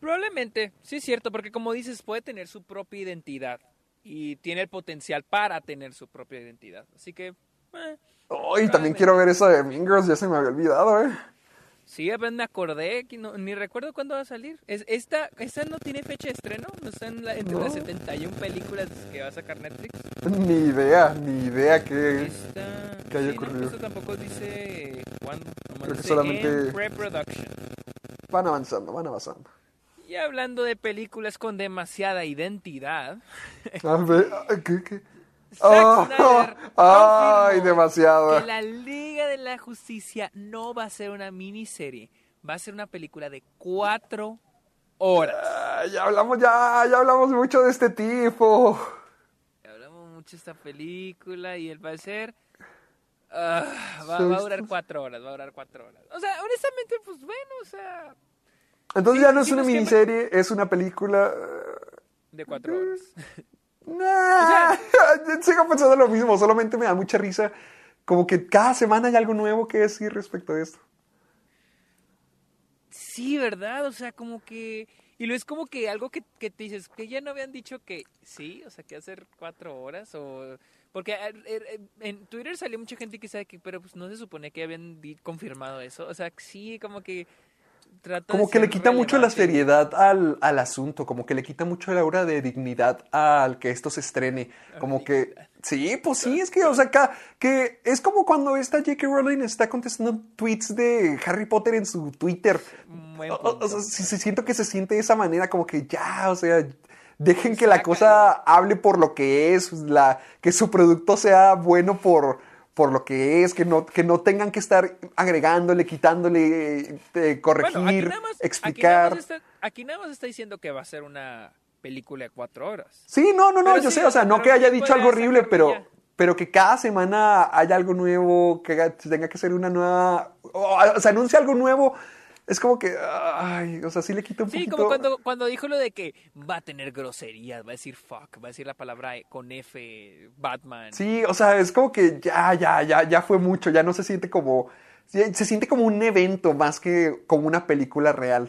probablemente, sí es cierto, porque como dices, puede tener su propia identidad y tiene el potencial para tener su propia identidad. Así que, eh, Ay, también quiero ver esa de Mean Girls, ya se me había olvidado, eh. sí, apenas me acordé, que no- ni recuerdo cuándo va a salir. Es, esta, esta no tiene fecha de estreno, no está en la- entre No. las 71 películas que va a sacar Netflix. Ni idea, ni idea que... Esta, ¿Qué haya sí, no, ocurrido? esto tampoco dice cuándo, Creo que dice solamente- en pre-production. Van avanzando, van avanzando. Y hablando de películas con demasiada identidad, A ver, ¿qué, qué? Snyder ay, demasiado. que la Liga de la Justicia no va a ser una miniserie, va a ser una película de cuatro horas. Ah, ya hablamos, ya, ya hablamos mucho de este tipo. Hablamos mucho de esta película y el parecer ah, va, va a durar cuatro horas, va a durar cuatro horas. O sea, honestamente, pues bueno, o sea, Entonces Sí, ya no es una que miniserie, es una película. de cuatro horas. (laughs) Nah, (laughs) sigo pensando lo mismo, solamente me da mucha risa. Como que cada semana hay algo nuevo que decir respecto a esto. Sí, ¿verdad? O sea, como que... Y lo es como que algo que, que te dices, que ya no habían dicho que sí, o sea, que hacer cuatro horas o... Porque eh, en Twitter salió mucha gente que sabe que, pero pues no se supone que habían confirmado eso. O sea, sí, como que... Trata de Como que le quita mucho la seriedad al, al asunto, como que le quita mucho la aura de dignidad al que esto se estrene. Como que, sí, pues sí, es que, o sea, ca- que es como cuando esta J.K. Rowling está contestando tweets de Harry Potter en su Twitter. O, sea, sí siento que se siente de esa manera, como que ya, o sea, dejen que la cosa hable por lo que es, la, que su producto sea bueno por, por lo que es, que no, que no tengan que estar agregándole, quitándole, eh, corregir, Bueno, aquí nada más- Aquí nada, explicar. más está, aquí nada más está diciendo que va a ser una película de cuatro horas. Sí, no, no, no, Pero yo sí, sé, o sea, no que haya dicho algo horrible, pero, ya. pero que cada semana haya algo nuevo, que tenga que ser una nueva, o, o sea, anuncia algo nuevo, es como que, ay, o sea, sí le quita un Sí, poquito. como cuando, cuando dijo lo de que va a tener groserías, va a decir fuck, va a decir la palabra con F, Batman. Sí, o sea, es como que ya, ya, ya, ya fue mucho, ya no se siente como, se siente como un evento más que como una película real.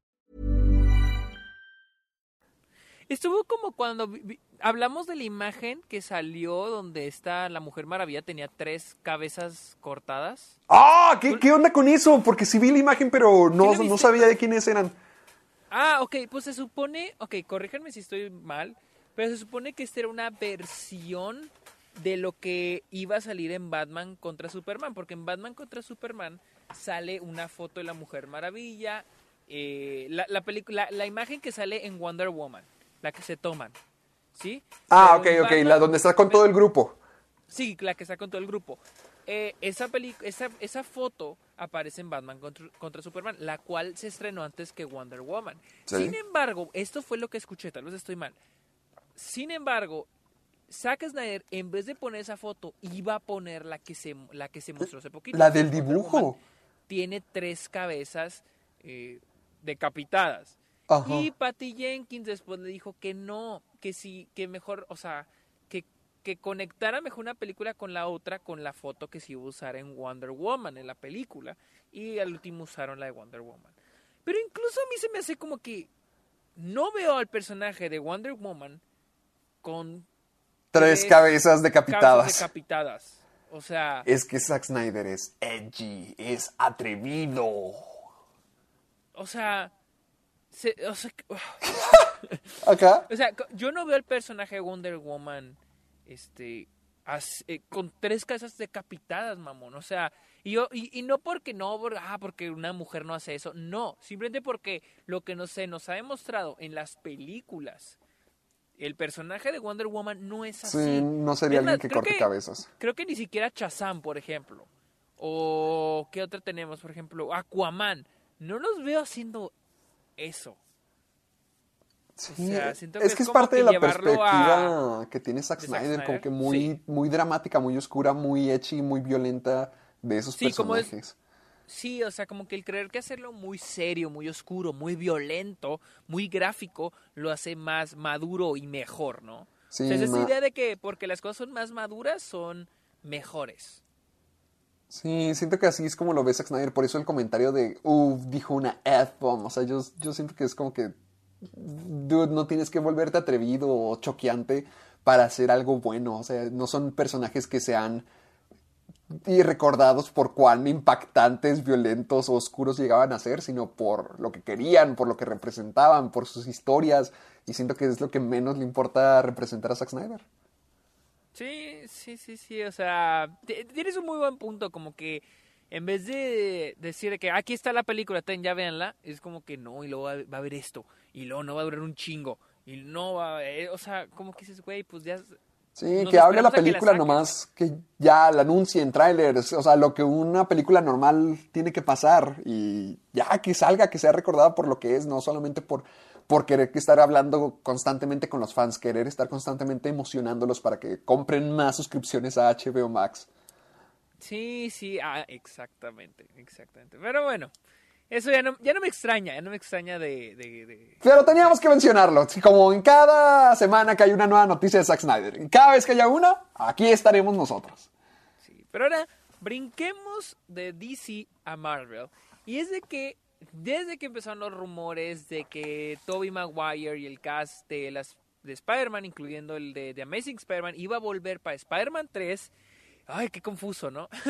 Estuvo como cuando vi- hablamos de la imagen que salió donde está la Mujer Maravilla, tenía tres cabezas cortadas. ¡Ah! ¿qué, qué onda con eso? Porque sí vi la imagen, pero no, no sabía de quiénes eran. Ah, ok, pues se supone, ok, corríjanme si estoy mal, pero se supone que esta era una versión de lo que iba a salir en Batman contra Superman, porque en Batman contra Superman sale una foto de la Mujer Maravilla, eh, la, la, película, la, la imagen que sale en Wonder Woman, la que se toman, ¿sí? Ah, Pero ok, ok, la donde está con todo el grupo. Sí, la que está con todo el grupo. Eh, esa, peli- esa, esa foto aparece en Batman contra, contra Superman, la cual se estrenó antes que Wonder Woman. Sí. Sin embargo, esto fue lo que escuché, tal vez estoy mal. Sin embargo, Zack Snyder, en vez de poner esa foto, iba a poner la que se, la que se mostró hace poquito. La del dibujo. Woman Tiene tres cabezas eh, decapitadas. Ajá. Y Patty Jenkins después le dijo que no, que sí, que mejor, o sea, que, que conectara mejor una película con la otra con la foto que se iba a usar en Wonder Woman, en la película. Y al último usaron la de Wonder Woman. Pero incluso a mí se me hace como que no veo al personaje de Wonder Woman con Tres tres cabezas decapitadas. cabezas decapitadas. O sea, Es que Zack Snyder es edgy, es atrevido. o sea, se- o sea, (laughs) Acá. O sea, yo no veo al personaje de Wonder Woman este as- eh, con tres casas decapitadas, mamón. O sea, y, yo, y, y no porque no, por- ah, porque una mujer no hace eso. No, simplemente porque lo que no se nos ha demostrado en las películas, el personaje de Wonder Woman no es así. Sí, no sería alguien que corte cabezas. Creo que ni siquiera Shazam, por ejemplo. O qué otra tenemos, por ejemplo, Aquaman. No los veo haciendo eso. Sí, sea, siento que es que es parte que de la perspectiva que tiene Zack de Zack Snyder, como que muy, sí. muy dramática, muy oscura, muy edgy, muy violenta de esos Sí, como es- personajes. Sí, o sea, como que el creer que hacerlo muy serio, muy oscuro, muy violento, muy gráfico, lo hace más maduro y mejor, ¿no? Sí, o sea, es esa idea de que porque las cosas son más maduras, son mejores. Sí, siento que así es como lo ve Zack Snyder, por eso el comentario de, uff, dijo una F-bomb, o sea, yo, yo siento que es como que, dude, no tienes que volverte atrevido o choqueante para hacer algo bueno, o sea, no son personajes que sean y recordados por cuán impactantes, violentos o oscuros llegaban a ser, sino por lo que querían, por lo que representaban, por sus historias, y siento que es lo que menos le importa representar a Zack Snyder. Sí, sí, sí, sí, o sea, tienes un muy buen punto, como que en vez de decir que aquí está la película, ten, ya véanla, es como que no, y luego va, va a haber esto, y luego no va a durar un chingo, y no va a haber, o sea, como que dices, güey, pues ya... Sí, que hable la esperamos a que la película nomás, que ya la anuncien, trailers, o sea, lo que una película normal tiene que pasar y ya que salga, que sea recordada por lo que es, no solamente por, por querer que estar hablando constantemente con los fans, querer estar constantemente emocionándolos para que compren más suscripciones a HBO Max. Sí, sí, ah, exactamente, exactamente. Pero bueno, eso ya no, ya no me extraña, ya no me extraña de... de- de- Pero teníamos que mencionarlo, como en cada semana que hay una nueva noticia de Zack Snyder, y cada vez que haya una, aquí estaremos nosotros. sí. Pero ahora, brinquemos de DC a Marvel. Y es de que, desde que empezaron los rumores de que Tobey Maguire y el cast de, las, de Spider-Man, incluyendo el de, de Amazing Spider-Man, iba a volver para Spider-Man 3... Ay, qué confuso, ¿no? (laughs)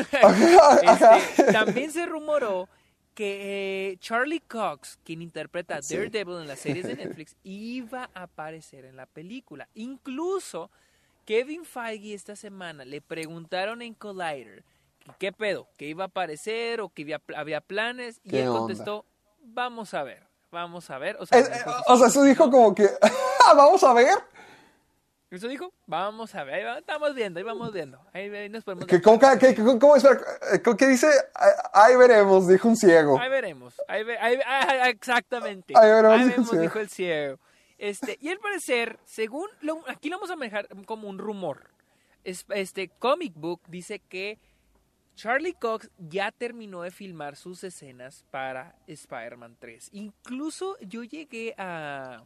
Este, también se rumoró que eh, Charlie Cox, quien interpreta a Sí. Daredevil en las series de Netflix, (laughs) iba a aparecer en la película. Incluso Kevin Feige esta semana le preguntaron en Collider qué pedo, que iba a aparecer o que había, había planes y ¿Qué él onda? contestó, vamos a ver, vamos a ver. O sea, Es- eh, dijo que o sí, sea, eso dijo como que, (laughs) vamos a ver. ¿Eso dijo? Vamos a ver, estamos viendo, ahí vamos viendo. Ahí, ahí nos podemos... ¿Qué, cómo, qué, qué- cómo- cómo- espera, eh, ¿qué dice? Ah, Ahí veremos, dijo un ciego. Ahí veremos. Ahí ahí- ah, exactamente. Ahí veremos, Ahí ciego. dijo el ciego. Este, y al parecer, según lo- aquí lo vamos a manejar como un rumor. Es- Este Comic Book dice que Charlie Cox ya terminó de filmar sus escenas para Spider-Man 3. Incluso yo llegué a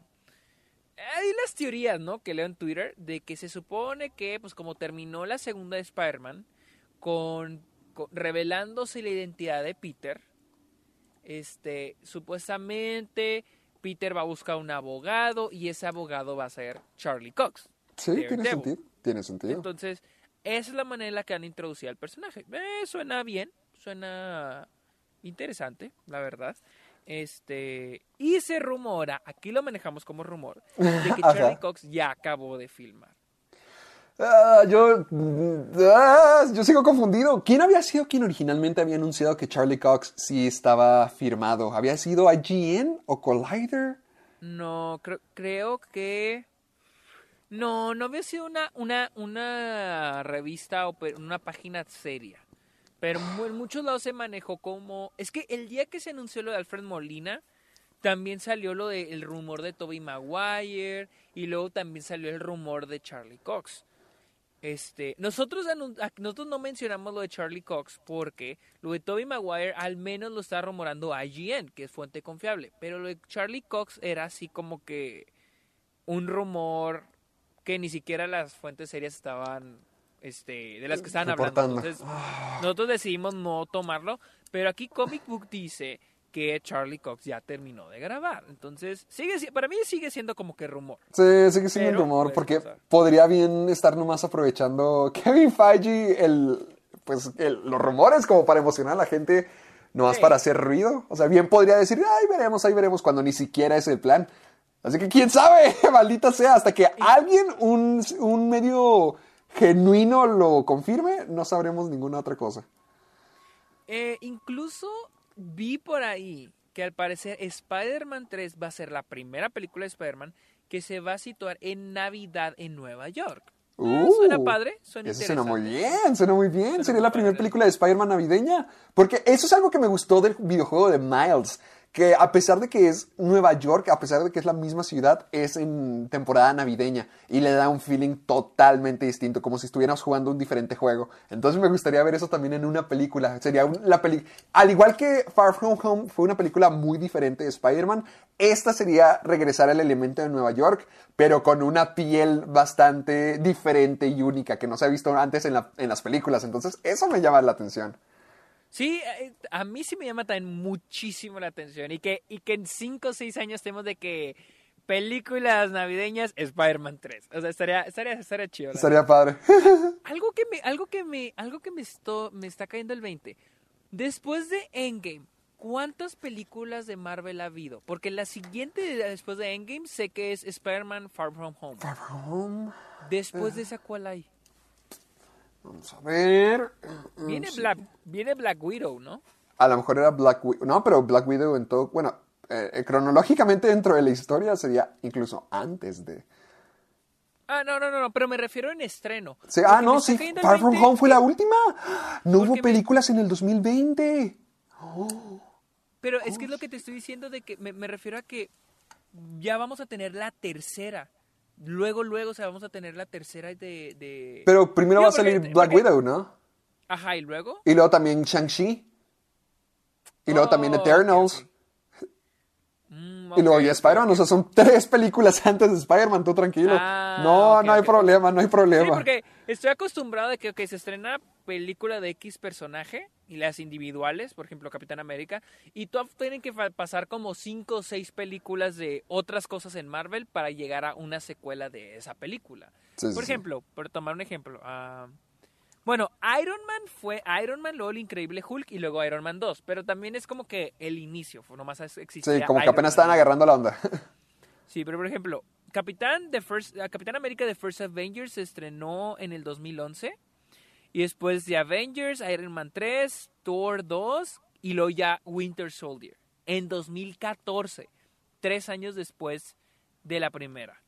hay las teorías, ¿no? Que leo en Twitter de que se supone que, pues, como terminó la segunda de Spider-Man, con, con- revelándose la identidad de Peter, este, supuestamente Peter va a buscar un abogado y ese abogado va a ser Charlie Cox. Sí, tiene sentido. Tiene sentido. Entonces, esa es la manera en la que han introducido al personaje. Eh, suena bien, suena interesante, la verdad. Este, y se rumora, aquí lo manejamos como rumor, de que (laughs) Ajá. Charlie Cox ya acabó de filmar. Ah, yo, ah, yo sigo confundido. ¿Quién había sido quien originalmente había anunciado que Charlie Cox sí estaba firmado? ¿Había sido IGN o Collider? No, creo, creo que no, no había sido una, una, una revista o una página seria. Pero en muchos lados se manejó como. Es que el día que se anunció lo de Alfred Molina, también salió lo del rumor de Toby Maguire. Y luego también salió el rumor de Charlie Cox. Este, nosotros, nosotros no mencionamos lo de Charlie Cox porque lo de Toby Maguire al menos lo está rumorando IGN, que es fuente confiable. Pero lo de Charlie Cox era así como que un rumor que ni siquiera las fuentes serias estaban, este, de las que estaban hablando. Entonces, nosotros decidimos no tomarlo. Pero aquí Comic Book dice que Charlie Cox ya terminó de grabar. Entonces, sigue, si- para mí sigue siendo como que rumor. Sí, sigue siendo un rumor puede porque pasar. podría bien estar nomás aprovechando Kevin Feige el, pues, el- los rumores como para emocionar a la gente, nomás Sí. para hacer ruido. O sea, bien podría decir, ay, veremos, ahí veremos, cuando ni siquiera es el plan. Así que quién sabe, (laughs) maldita sea, hasta que alguien, un, un medio genuino lo confirme, no sabremos ninguna otra cosa. Eh, incluso vi por ahí que al parecer Spider-Man 3 va a ser la primera película de Spider-Man que se va a situar en Navidad en Nueva York. Ah, suena padre, suena Eso suena muy bien, suena muy bien. Suena Sería muy la primera película de Spider-Man navideña. Porque eso es algo que me gustó del videojuego de Miles. Que a pesar de que es Nueva York, a pesar de que es la misma ciudad, es en temporada navideña. Y le da un feeling totalmente distinto, como si estuviéramos jugando un diferente juego. Entonces me gustaría ver eso también en una película. Sería la peli Al igual que Far From Home fue una película muy diferente de Spider-Man, esta sería regresar al elemento de Nueva York, pero con una piel bastante diferente y única que no se ha visto antes en las películas. Entonces, eso me llama la atención. Sí, eh, a mí sí me llama también muchísimo la atención y que, y que en 5 o 6 años tenemos de que películas navideñas Spider-Man 3. O sea, estaría, estaría, estaría chido. Estaría padre. (laughs) algo que me algo que me algo que me esto, me está cayendo el 20 después de Endgame ¿cuántas películas de Marvel ha habido? porque la siguiente de- después de Endgame sé que es Spider-Man Far From Home Far From Home. después de esa cuál hay Vamos a ver. viene Black viene Black Widow ¿no? A lo mejor era Black Widow. No, pero Black Widow en todo. Bueno, eh, cronológicamente dentro de la historia sería incluso antes de. ah no no no no pero me refiero en estreno Sí, ah, no, sí. Far From 20 Home fue la última. No hubo me- películas en el 2020. Pero es que es lo que te estoy diciendo de que me, me refiero a que ya vamos a tener la tercera. Luego, luego, o sea, vamos a tener la tercera de... de... Pero primero va a salir porque- Black porque- Widow, ¿no? Ajá, y luego... Y luego también Shang-Chi. Y luego también Oh, Eternals. Mm, Y luego ya Spider-Man. O sea, son (laughs) tres películas antes de Spider-Man. Tú tranquilo. Ah, no, no hay problema, no hay problema. Sí, porque estoy acostumbrado de que se estrena película de X personaje y las individuales, por ejemplo Capitán América, y todas tienen que pasar como cinco o seis películas de otras cosas en Marvel para llegar a una secuela de esa película. Sí, por sí. ejemplo, por tomar un ejemplo, ah, bueno, Iron Man fue Iron Man, luego el Increíble Hulk y luego Iron Man 2, pero también es como que el inicio, fue nomás existía Sí, como que Iron apenas Man estaban 1. agarrando la onda. (laughs) Sí, pero por ejemplo, Capitán, de First, ah, Capitán América de First Avengers se estrenó en el 2011. Y después de Avengers, Iron Man 3, Thor 2 y luego ya Winter Soldier. En 2014, tres años después de la primera.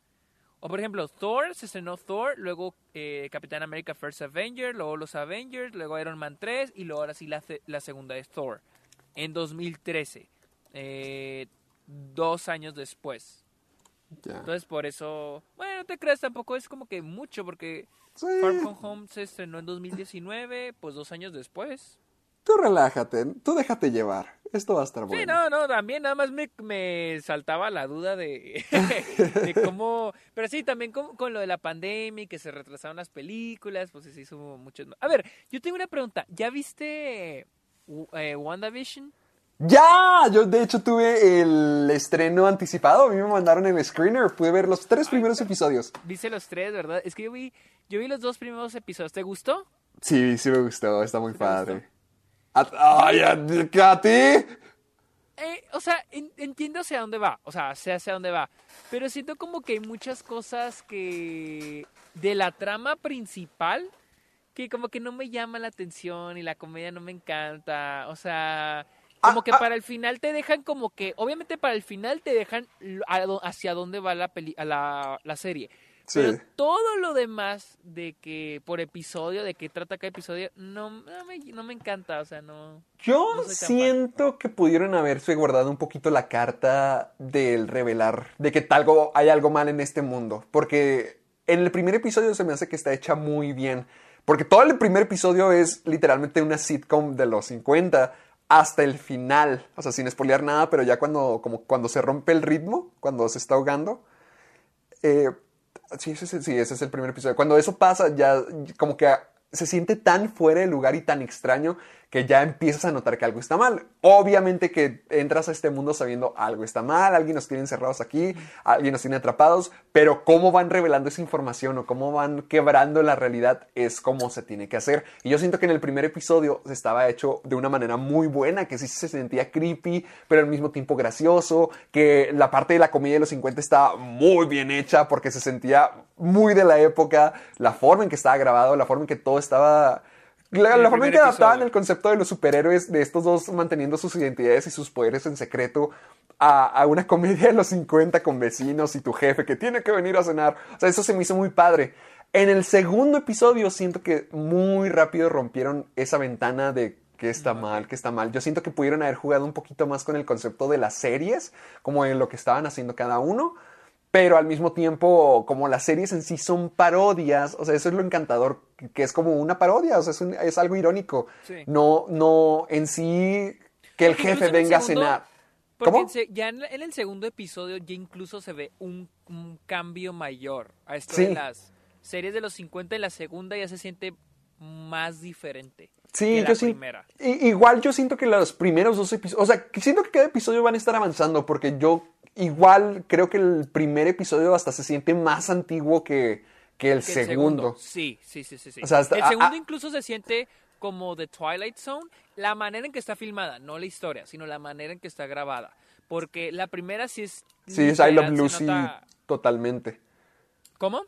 O por ejemplo, Thor, se estrenó Thor, luego eh, Capitán América First Avenger, luego los Avengers, luego Iron Man 3 y luego ahora sí la, segunda es Thor. En 2013. eh, dos años después. Ya. Entonces por eso, bueno, no te creas, tampoco es como que mucho, porque Sí, Far From Home se estrenó en 2019, pues dos años después. tú relájate, tú déjate llevar. Esto va a estar bueno. Sí, no, no, también nada más me, me saltaba la duda de, (laughs) de cómo... Pero sí, también con, con lo de la pandemia y que se retrasaron las películas, pues se hizo mucho... A ver, yo tengo una pregunta. ¿Ya viste eh, WandaVision? ¡Ya! Yo de hecho tuve el estreno anticipado. A mí me mandaron el screener. Pude ver los tres primeros episodios. ¿Viste los tres, verdad? Es que yo vi, yo vi los dos primeros episodios. ¿Te gustó? Sí, sí me gustó. Está muy padre. ¡Ay, ti! Eh, o sea, en- entiendo hacia dónde va, o sea, sé hacia dónde va, pero siento como que hay muchas cosas que de la trama principal que como que no me llama la atención y la comedia no me encanta, o sea, como Ah, que ah. para el final te dejan como que, obviamente para el final te dejan a hacia dónde va la, peli, a la, la serie. Sí. Pero todo lo demás de que por episodio, de que trata cada episodio, no, no, me, no me encanta, o sea, no... Yo No siento que pudieron haberse guardado un poquito la carta del revelar de que algo, hay algo mal en este mundo. Porque en el primer episodio se me hace que está hecha muy bien. Porque todo el primer episodio es literalmente una sitcom de los 50 hasta el final. O sea, sin spoilear nada, pero ya cuando, como cuando se rompe el ritmo, cuando se está ahogando. Eh, sí, sí, ese es el primer episodio. Cuando eso pasa, ya como que se siente tan fuera de lugar y tan extraño que ya empiezas a notar que algo está mal. Obviamente que entras a este mundo sabiendo algo está mal, alguien nos tiene encerrados aquí, alguien nos tiene atrapados, pero cómo van revelando esa información o cómo van quebrando la realidad es como se tiene que hacer. Y yo siento que en el primer episodio se estaba hecho de una manera muy buena, que sí se sentía creepy, pero al mismo tiempo gracioso, que la parte de la comedia de los 50 estaba muy bien hecha porque se sentía muy de la época, la forma en que estaba grabado, la forma en que todo estaba... La, la forma en que adaptaban el concepto de los superhéroes, de estos dos manteniendo sus identidades y sus poderes en secreto, a, a una comedia de los 50 con vecinos y tu jefe que tiene que venir a cenar. O sea, eso se me hizo muy padre. En el segundo episodio siento que muy rápido rompieron esa ventana de que está mal, que está mal. Yo siento que pudieron haber jugado un poquito más con el concepto de las series, como en lo que estaban haciendo cada uno pero al mismo tiempo, como las series en sí son parodias, o sea, eso es lo encantador, que- es como una parodia, o sea, es, un- es algo irónico. Sí. No, no en sí que el Porque jefe el venga a cenar. Porque ya en, el segundo episodio ya incluso se ve un, un cambio mayor a esto Sí. de las series de los 50 en la segunda ya se siente más diferente Sí, yo sí. Igual yo siento que los primeros dos episodios, o sea, siento que cada episodio van a estar avanzando, porque yo igual creo que el primer episodio hasta se siente más antiguo que, que el Que el segundo. Sí, sí, sí, sí. sí. O sea, hasta- el segundo ah. incluso se siente como The Twilight Zone, la manera en que está filmada, no la historia, sino la manera en que está grabada. Porque la primera sí es... Sí, es I Love Lucy nota- totalmente. ¿Cómo?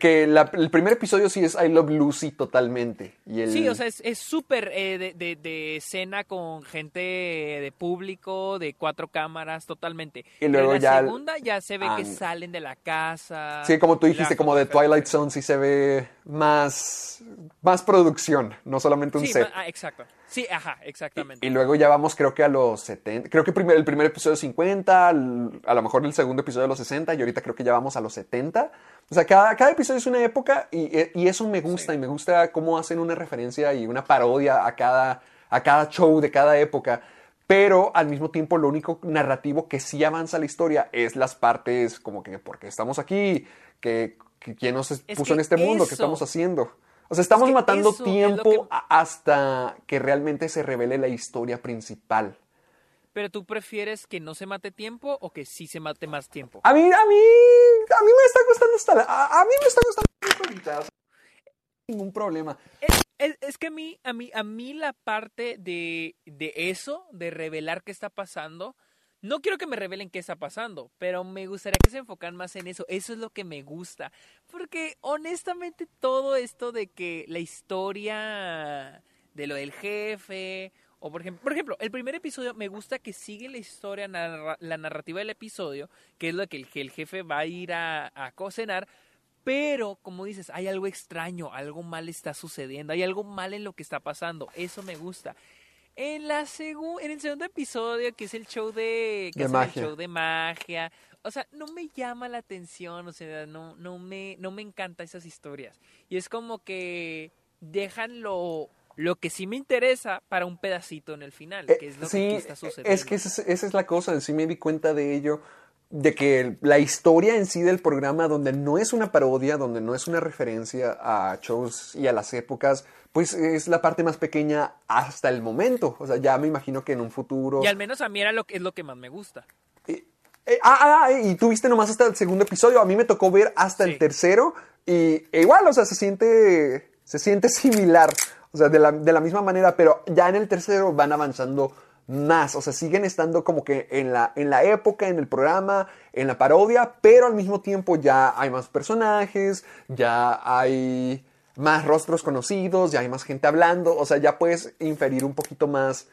Que la- el primer episodio sí es I Love Lucy totalmente. Y el, Sí, o sea, es es súper eh, de, de, de escena con gente de público, de cuatro cámaras, totalmente. Y luego en la ya segunda ya se ve que salen de la casa. Sí, como tú dijiste, como de. Twilight Zone sí se ve más, más producción, no solamente un Sí, set. ah, exacto. Sí, ajá, exactamente. Y luego ya vamos, creo que a los 70. Creo que primer- el primer episodio 50, al- a lo mejor el segundo episodio de los 60, y ahorita creo que ya vamos a los 70. O sea, cada, cada episodio es una época y, y eso me gusta. Y me gusta cómo hacen una referencia y una parodia a cada, a cada show de cada época. Pero al mismo tiempo, lo único narrativo que sí avanza la historia es las partes como que, ¿por qué estamos aquí? que que ¿Quién nos puso en este mundo? ¿Qué estamos haciendo? O sea, estamos que matando es tiempo que- hasta que realmente se revele la historia principal. Pero tú prefieres que no se mate tiempo o que sí se mate más tiempo. A mí, a mí, a mí me está gustando hasta la- a, a mí me está gustando ahorita, o sea, ningún problema. Es, es- es que a mí, a mí, a mí la parte de, de eso, de revelar qué está pasando, no quiero que me revelen qué está pasando, pero me gustaría que se enfocan más en eso. Eso es lo que me gusta. Porque honestamente todo esto de que la historia de lo del jefe O por ejemplo, el primer episodio me gusta que sigue la historia, narra- la narrativa del episodio, que es lo que el, jefe va a ir a cocinar, pero como dices, hay algo extraño, algo mal está sucediendo, hay algo mal en lo que está pasando, eso me gusta. En la segu- en el segundo episodio, que es el show de, que De magia. el show de magia, o sea, no me llama la atención, o sea, no, no me, no me encanta esas historias. Y es como que dejan lo, lo que sí me interesa para un pedacito en el final, Eh, que es lo sí, que aquí está sucediendo. es que esa es, esa es la cosa, sí me di cuenta de ello, de que la historia en sí del programa, donde no es una parodia, donde no es una referencia a shows y a las épocas, pues es la parte más pequeña hasta el momento. O sea, ya me imagino que en un futuro... Y al menos a mí era lo que es lo que más me gusta. Eh, eh, ah, ah, y tú viste nomás hasta el segundo episodio. A mí me tocó ver hasta Sí. el tercero. Y e igual, o sea, se siente, se siente (laughs) similar. O sea, de la, de la misma manera, pero ya en el tercero van avanzando más. O sea, siguen estando como que en la, en la época, en el programa, en la parodia, pero al mismo tiempo ya hay más personajes, ya hay más rostros conocidos, ya hay más gente hablando. O sea, ya puedes inferir un poquito más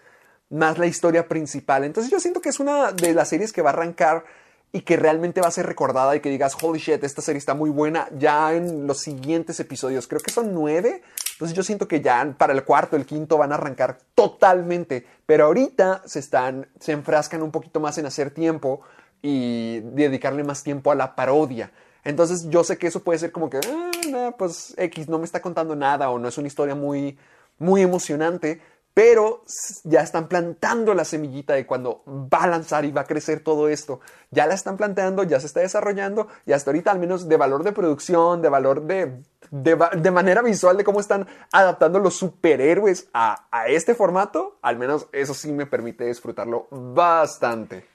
más la historia principal. Entonces yo siento que es una de las series que va a arrancar y que realmente va a ser recordada y que digas, holy shit, esta serie está muy buena ya en los siguientes episodios. Creo que son nueve. Entonces yo siento que ya para el cuarto, el quinto van a arrancar totalmente. Pero ahorita se están, se enfrascan un poquito más en hacer tiempo y dedicarle más tiempo a la parodia. Entonces yo sé que eso puede ser como que, ah, pues X no me está contando nada o no es una historia muy, muy emocionante, pero ya están plantando la semillita de cuando va a lanzar y va a crecer todo esto. Ya la están planteando, ya se está desarrollando y hasta ahorita al menos de valor de producción, de valor de, de, de manera visual de cómo están adaptando los superhéroes a, a este formato, al menos eso sí me permite disfrutarlo bastante.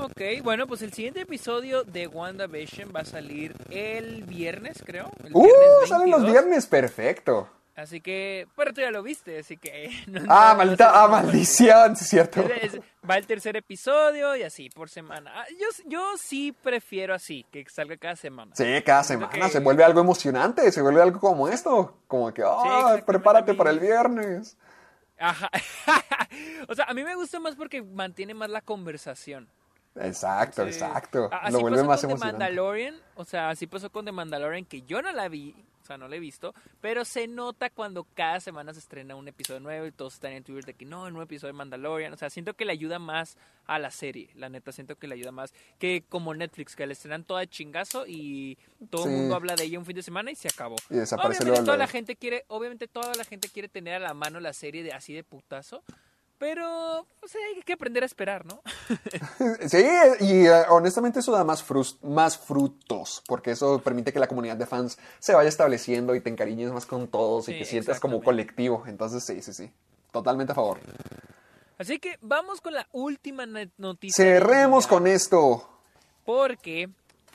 Ok, bueno, pues el siguiente episodio de WandaVision va a salir el viernes, creo. El ¡Uh! viernes Salen los 22. viernes, perfecto. Así que, pero tú ya lo viste, así que... (laughs) no- Ah, no- no maldita, sé ah, cómo- maldición, es cierto. Es- va el tercer episodio y así, por semana. Ah, Yo, yo sí prefiero así, que salga cada semana. Sí, cada semana que- se vuelve algo emocionante, se vuelve algo como esto, como que, ah, prepárate para el viernes. Ajá. (laughs) o sea, a mí me gusta más porque mantiene más la conversación. Exacto, Sí. exacto. Así Lo vuelve pasó más con The emocionante. Mandalorian, o sea, así pasó con The Mandalorian, que yo no la vi, sea, no la he visto, pero se nota cuando cada semana se estrena un episodio nuevo y todos están en Twitter de que no, el nuevo episodio de Mandalorian, o sea, siento que le ayuda más a la serie, la neta, siento que le ayuda más que como Netflix, que le estrenan toda de chingazo y todo el Sí. mundo habla de ella un fin de semana y se acabó. Y desaparece obviamente toda la gente quiere, obviamente toda la gente quiere tener a la mano la serie de así de putazo, pero, o sea, hay que aprender a esperar, ¿no? (laughs) Sí, y eh, honestamente eso da más, más frutos, porque eso permite que la comunidad de fans se vaya estableciendo y te encariñes más con todos y te sientas como colectivo. Entonces, sí, sí, sí. Totalmente a favor. Así que vamos con la última noticia. Cerremos con esto. Porque,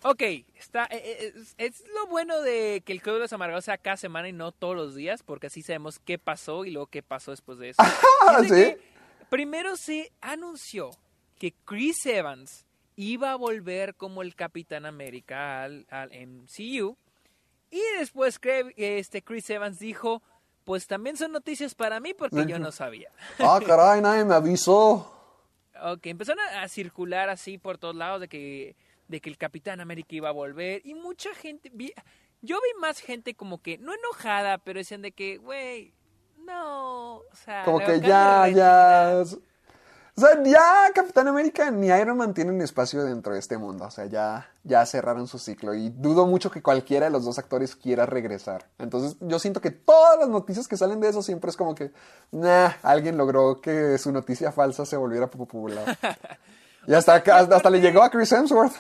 ok, está, eh, eh, es, es lo bueno de que el Club de los Amargados sea cada semana y no todos los días, porque así sabemos qué pasó y luego qué pasó después de eso. (laughs) ¿sí? Primero se anunció que Chris Evans iba a volver como el Capitán América al, al MCU. Y después este Chris Evans dijo, pues también son noticias para mí porque yo no sabía. (laughs) Ah, caray, nadie me avisó. Ok, empezaron a, a circular así por todos lados de que, de que el Capitán América iba a volver. Y mucha gente. vi- yo vi más gente como que, no enojada, pero decían de que, güey, no. O sea, Como que ya, ya. O sea, ya Capitán América ni Iron Man tienen espacio dentro de este mundo. O sea, ya, ya cerraron su ciclo. Y dudo mucho que cualquiera de los dos actores quiera regresar. Entonces, yo siento que todas las noticias que salen de eso siempre es como que, nah, alguien logró que su noticia falsa se volviera popular. (laughs) Y hasta, hasta, hasta le llegó a Chris Hemsworth.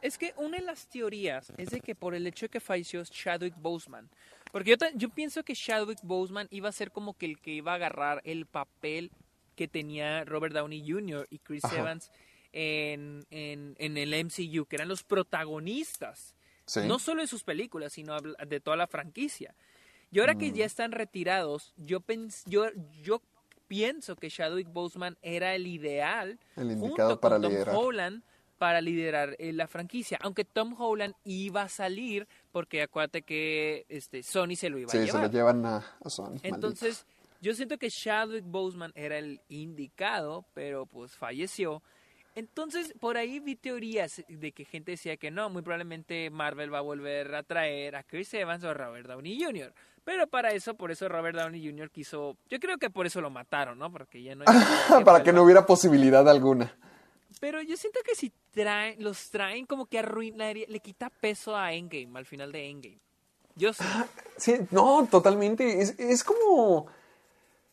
Es que una de las teorías es de que por el hecho de que falleció Chadwick Boseman. Porque yo, yo pienso que Chadwick Boseman iba a ser como que el que iba a agarrar el papel que tenía Robert Downey Jr. y Chris Ajá. Evans en, en, en el MCU, que eran los protagonistas. Sí. No solo de sus películas, sino de toda la franquicia. Y ahora Mm. que ya están retirados, yo, pens- yo, yo pienso que Chadwick Boseman era el ideal El junto indicado con para Tom liderar. Holland para liderar eh, la franquicia. Aunque Tom Holland iba a salir porque acuérdate que este, Sony se lo iba a Sí, se llevar. lo llevan a, a Sony. maldito. Entonces, Yo siento que Chadwick Boseman era el indicado, pero pues falleció. Entonces, por ahí vi teorías de que gente decía que no, muy probablemente Marvel va a volver a traer a Chris Evans o a Robert Downey Jr. Pero para eso, por eso Robert Downey Jr. quiso, yo creo que por eso lo mataron, ¿no? Porque ya no (laughs) para que no hubiera posibilidad alguna. Pero yo siento que si traen, los traen como que arruinaría, le quita peso a Endgame, al final de Endgame. Yo sí. Sí, no, totalmente. Es, es como.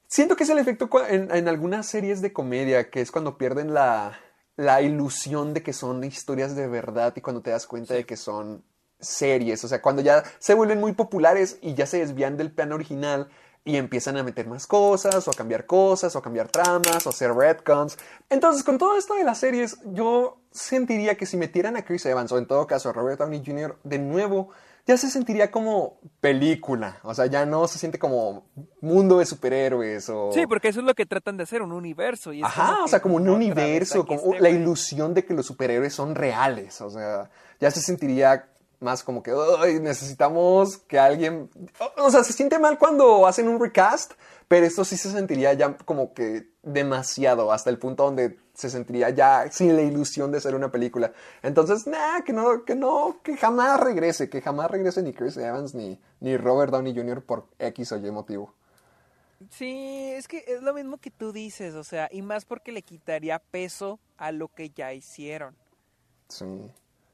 Siento que es el efecto en, en algunas series de comedia, que es cuando pierden la, la ilusión de que son historias de verdad y cuando te das cuenta de que son series. O sea, cuando ya se vuelven muy populares y ya se desvían del plan original y empiezan a meter más cosas, o a cambiar cosas, o a cambiar tramas, o a hacer retcons. Entonces, con todo esto de las series, yo sentiría que si metieran a Chris Evans, o en todo caso a Robert Downey Jr., de nuevo, ya se sentiría como película. O sea, ya no se siente como mundo de superhéroes o... Sí, porque eso es lo que tratan de hacer, un universo. Y es Ajá, o sea, como un universo, como este la ilusión de que los superhéroes son reales. O sea, ya se sentiría más como que "Ay, necesitamos que alguien. O sea, se siente mal cuando hacen un recast, pero esto sí se sentiría ya como que demasiado, hasta el punto donde se sentiría ya sin la ilusión de ser una película. Entonces, nah, que no, que no, que jamás regrese, que jamás regrese ni Chris Evans ni, ni Robert Downey Jr. por X o Y motivo. Sí, es que es lo mismo que tú dices, o sea, y más porque le quitaría peso a lo que ya hicieron. Sí.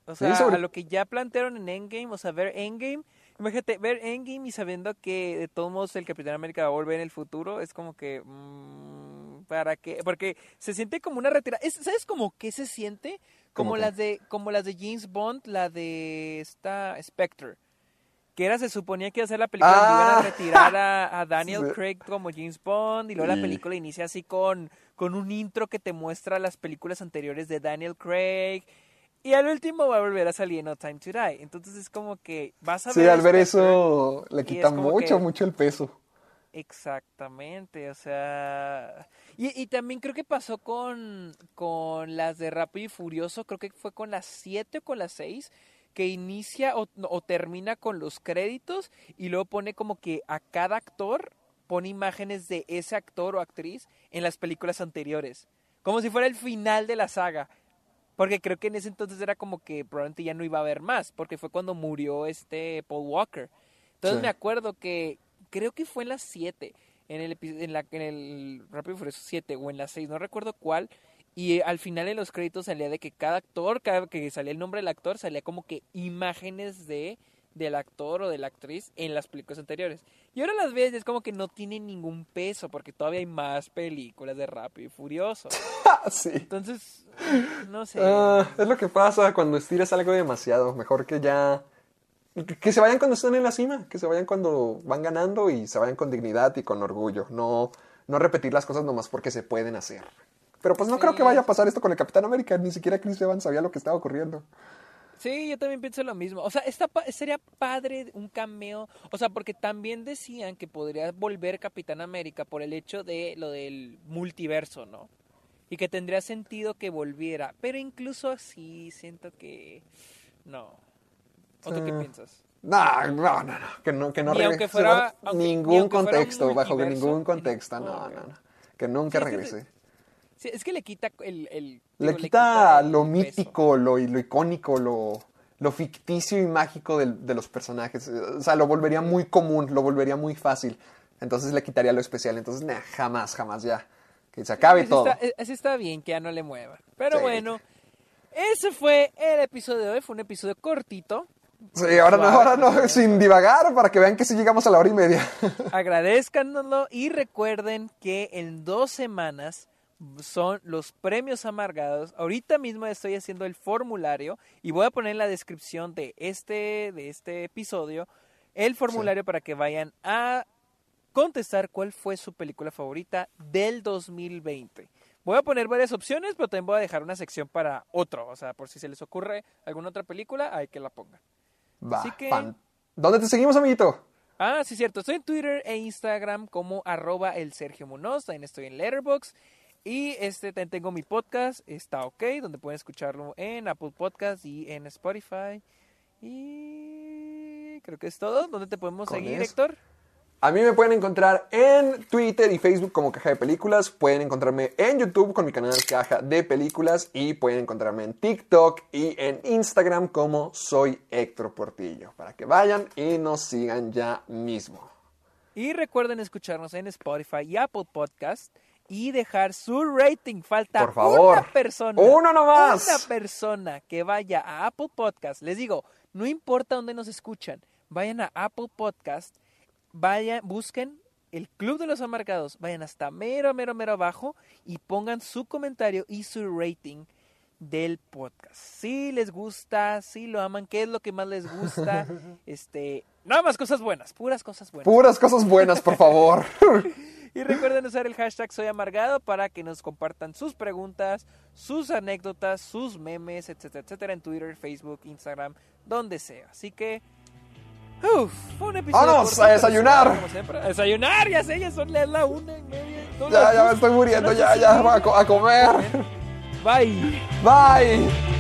O Sí, sea, sobre- a lo que ya plantearon en Endgame, o sea, ver Endgame, imagínate, ver Endgame y sabiendo que de todos modos el Capitán América va a volver en el futuro, es como que, mm, ¿para qué? Porque se siente como una retirada, es- ¿sabes como qué se siente? Como ¿Cómo qué? las de, como las de James Bond, la de esta Spectre. Que era, se suponía que iba a ser la película donde iban a Ah. retirar a, a (laughs) Daniel Sí. Craig como James Bond y luego la película inicia así con, con un intro que te muestra las películas anteriores de Daniel Craig y al último va a volver a salir en No Time to Die. Entonces es como que vas a Sí, ver a al ver Spectre- eso le quita mucho, que- mucho el peso. Exactamente, o sea... Y, y también creo que pasó con, con las de Rápido y Furioso, creo que fue con las 7 o con las 6, que inicia o, o termina con los créditos y luego pone como que a cada actor pone imágenes de ese actor o actriz en las películas anteriores, como si fuera el final de la saga. Porque creo que en ese entonces era como que probablemente ya no iba a haber más, porque fue cuando murió este Paul Walker. Entonces Sí. me acuerdo que creo que fue en las 7, en el, en, la, en el Rápido Furioso 7 o en las 6, no recuerdo cuál. Y eh, al final en los créditos salía de que cada actor, cada que salía el nombre del actor, salía como que imágenes de del actor o de la actriz en las películas anteriores. Y ahora las ves es como que no tienen ningún peso porque todavía hay más películas de Rápido y Furioso. (laughs) sí. Entonces, no sé. Ah, es lo que pasa cuando estiras algo demasiado. Mejor que ya. que- se vayan cuando están en la cima, que se vayan cuando van ganando y se vayan con dignidad y con orgullo. No, no repetir las cosas nomás porque se pueden hacer. Pero pues no creo que vaya a pasar esto con el Capitán América. Ni siquiera Chris Evans sabía lo que estaba ocurriendo. Sí, yo también pienso lo mismo. O sea, está pa- sería padre un cameo. O sea, porque también decían que podría volver Capitán América por el hecho de lo del multiverso, ¿no? Y que tendría sentido que volviera. Pero incluso así siento que... No. ¿O tú qué Ah. piensas? No, no, no, no. Que no, que no Ni aunque regrese fuera- bajo aunque- ni ningún contexto, bajo ningún ni- contexto. No, no, no. Que nunca Sí, es que regrese. Sí, es que le quita el... el- Le quita lo mítico, lo, lo icónico, lo, lo ficticio y mágico del- de los personajes. O sea, lo volvería muy común, lo volvería muy fácil. Entonces le quitaría lo especial. Entonces, nah, jamás, jamás ya. Que se acabe Así todo. Está, así está bien, que ya no le mueva. Pero Sí. bueno, ese fue el episodio de hoy. Fue un episodio cortito. Sí, ahora no, ahora no, sin divagar, para que vean que sí llegamos a la hora y media. Agradezcanoslo y recuerden que en dos semanas son los premios amargados. Ahorita mismo estoy haciendo el formulario y voy a poner en la descripción de este, de este episodio el formulario para que vayan a contestar cuál fue su película favorita del 2020. Voy a poner varias opciones, pero también voy a dejar una sección para otro. O sea, por si se les ocurre alguna otra película, hay que la pongan. Va, Así que- fan. ¿Dónde te seguimos, amiguito? Ah, sí, cierto. Estoy en Twitter e Instagram como arroba el Sergio Munoz. También estoy en Letterboxd. Y este tengo mi podcast, está ok, donde pueden escucharlo en Apple Podcast y en Spotify. Y creo que es todo. ¿Dónde te podemos seguir, eso. Héctor? A mí me pueden encontrar en Twitter y Facebook como Caja de Películas. Pueden encontrarme en YouTube con mi canal Caja de Películas. Y pueden encontrarme en TikTok y en Instagram como Soy Héctor Portillo. Para que vayan y nos sigan ya mismo. Y recuerden escucharnos en Spotify y Apple Podcast y dejar su rating. Falta Por favor. una persona. Uno nomás. Una persona que vaya a Apple Podcast. Les digo, no importa dónde nos escuchan. Vayan a Apple Podcast. Vayan, busquen el Club de los Amargados. Vayan hasta mero, mero, mero abajo y pongan su comentario y su rating del podcast. Si les gusta, si lo aman, qué es lo que más les gusta. (laughs) este, nada más cosas buenas, puras cosas buenas. Puras cosas buenas, por favor. (laughs) (laughs) Y recuerden usar el hashtag Soy Amargado para que nos compartan sus preguntas, sus anécdotas, sus memes, etcétera, etcétera, en Twitter, Facebook, Instagram, donde sea. Así que. Uf, fue un episodio. ¡Vámonos corto, a desayunar! como siempre. A desayunar, ya sé, ya son las la una y media. ya, ya me estoy muriendo, ya, ya, a, co- a comer. Bye. Bye.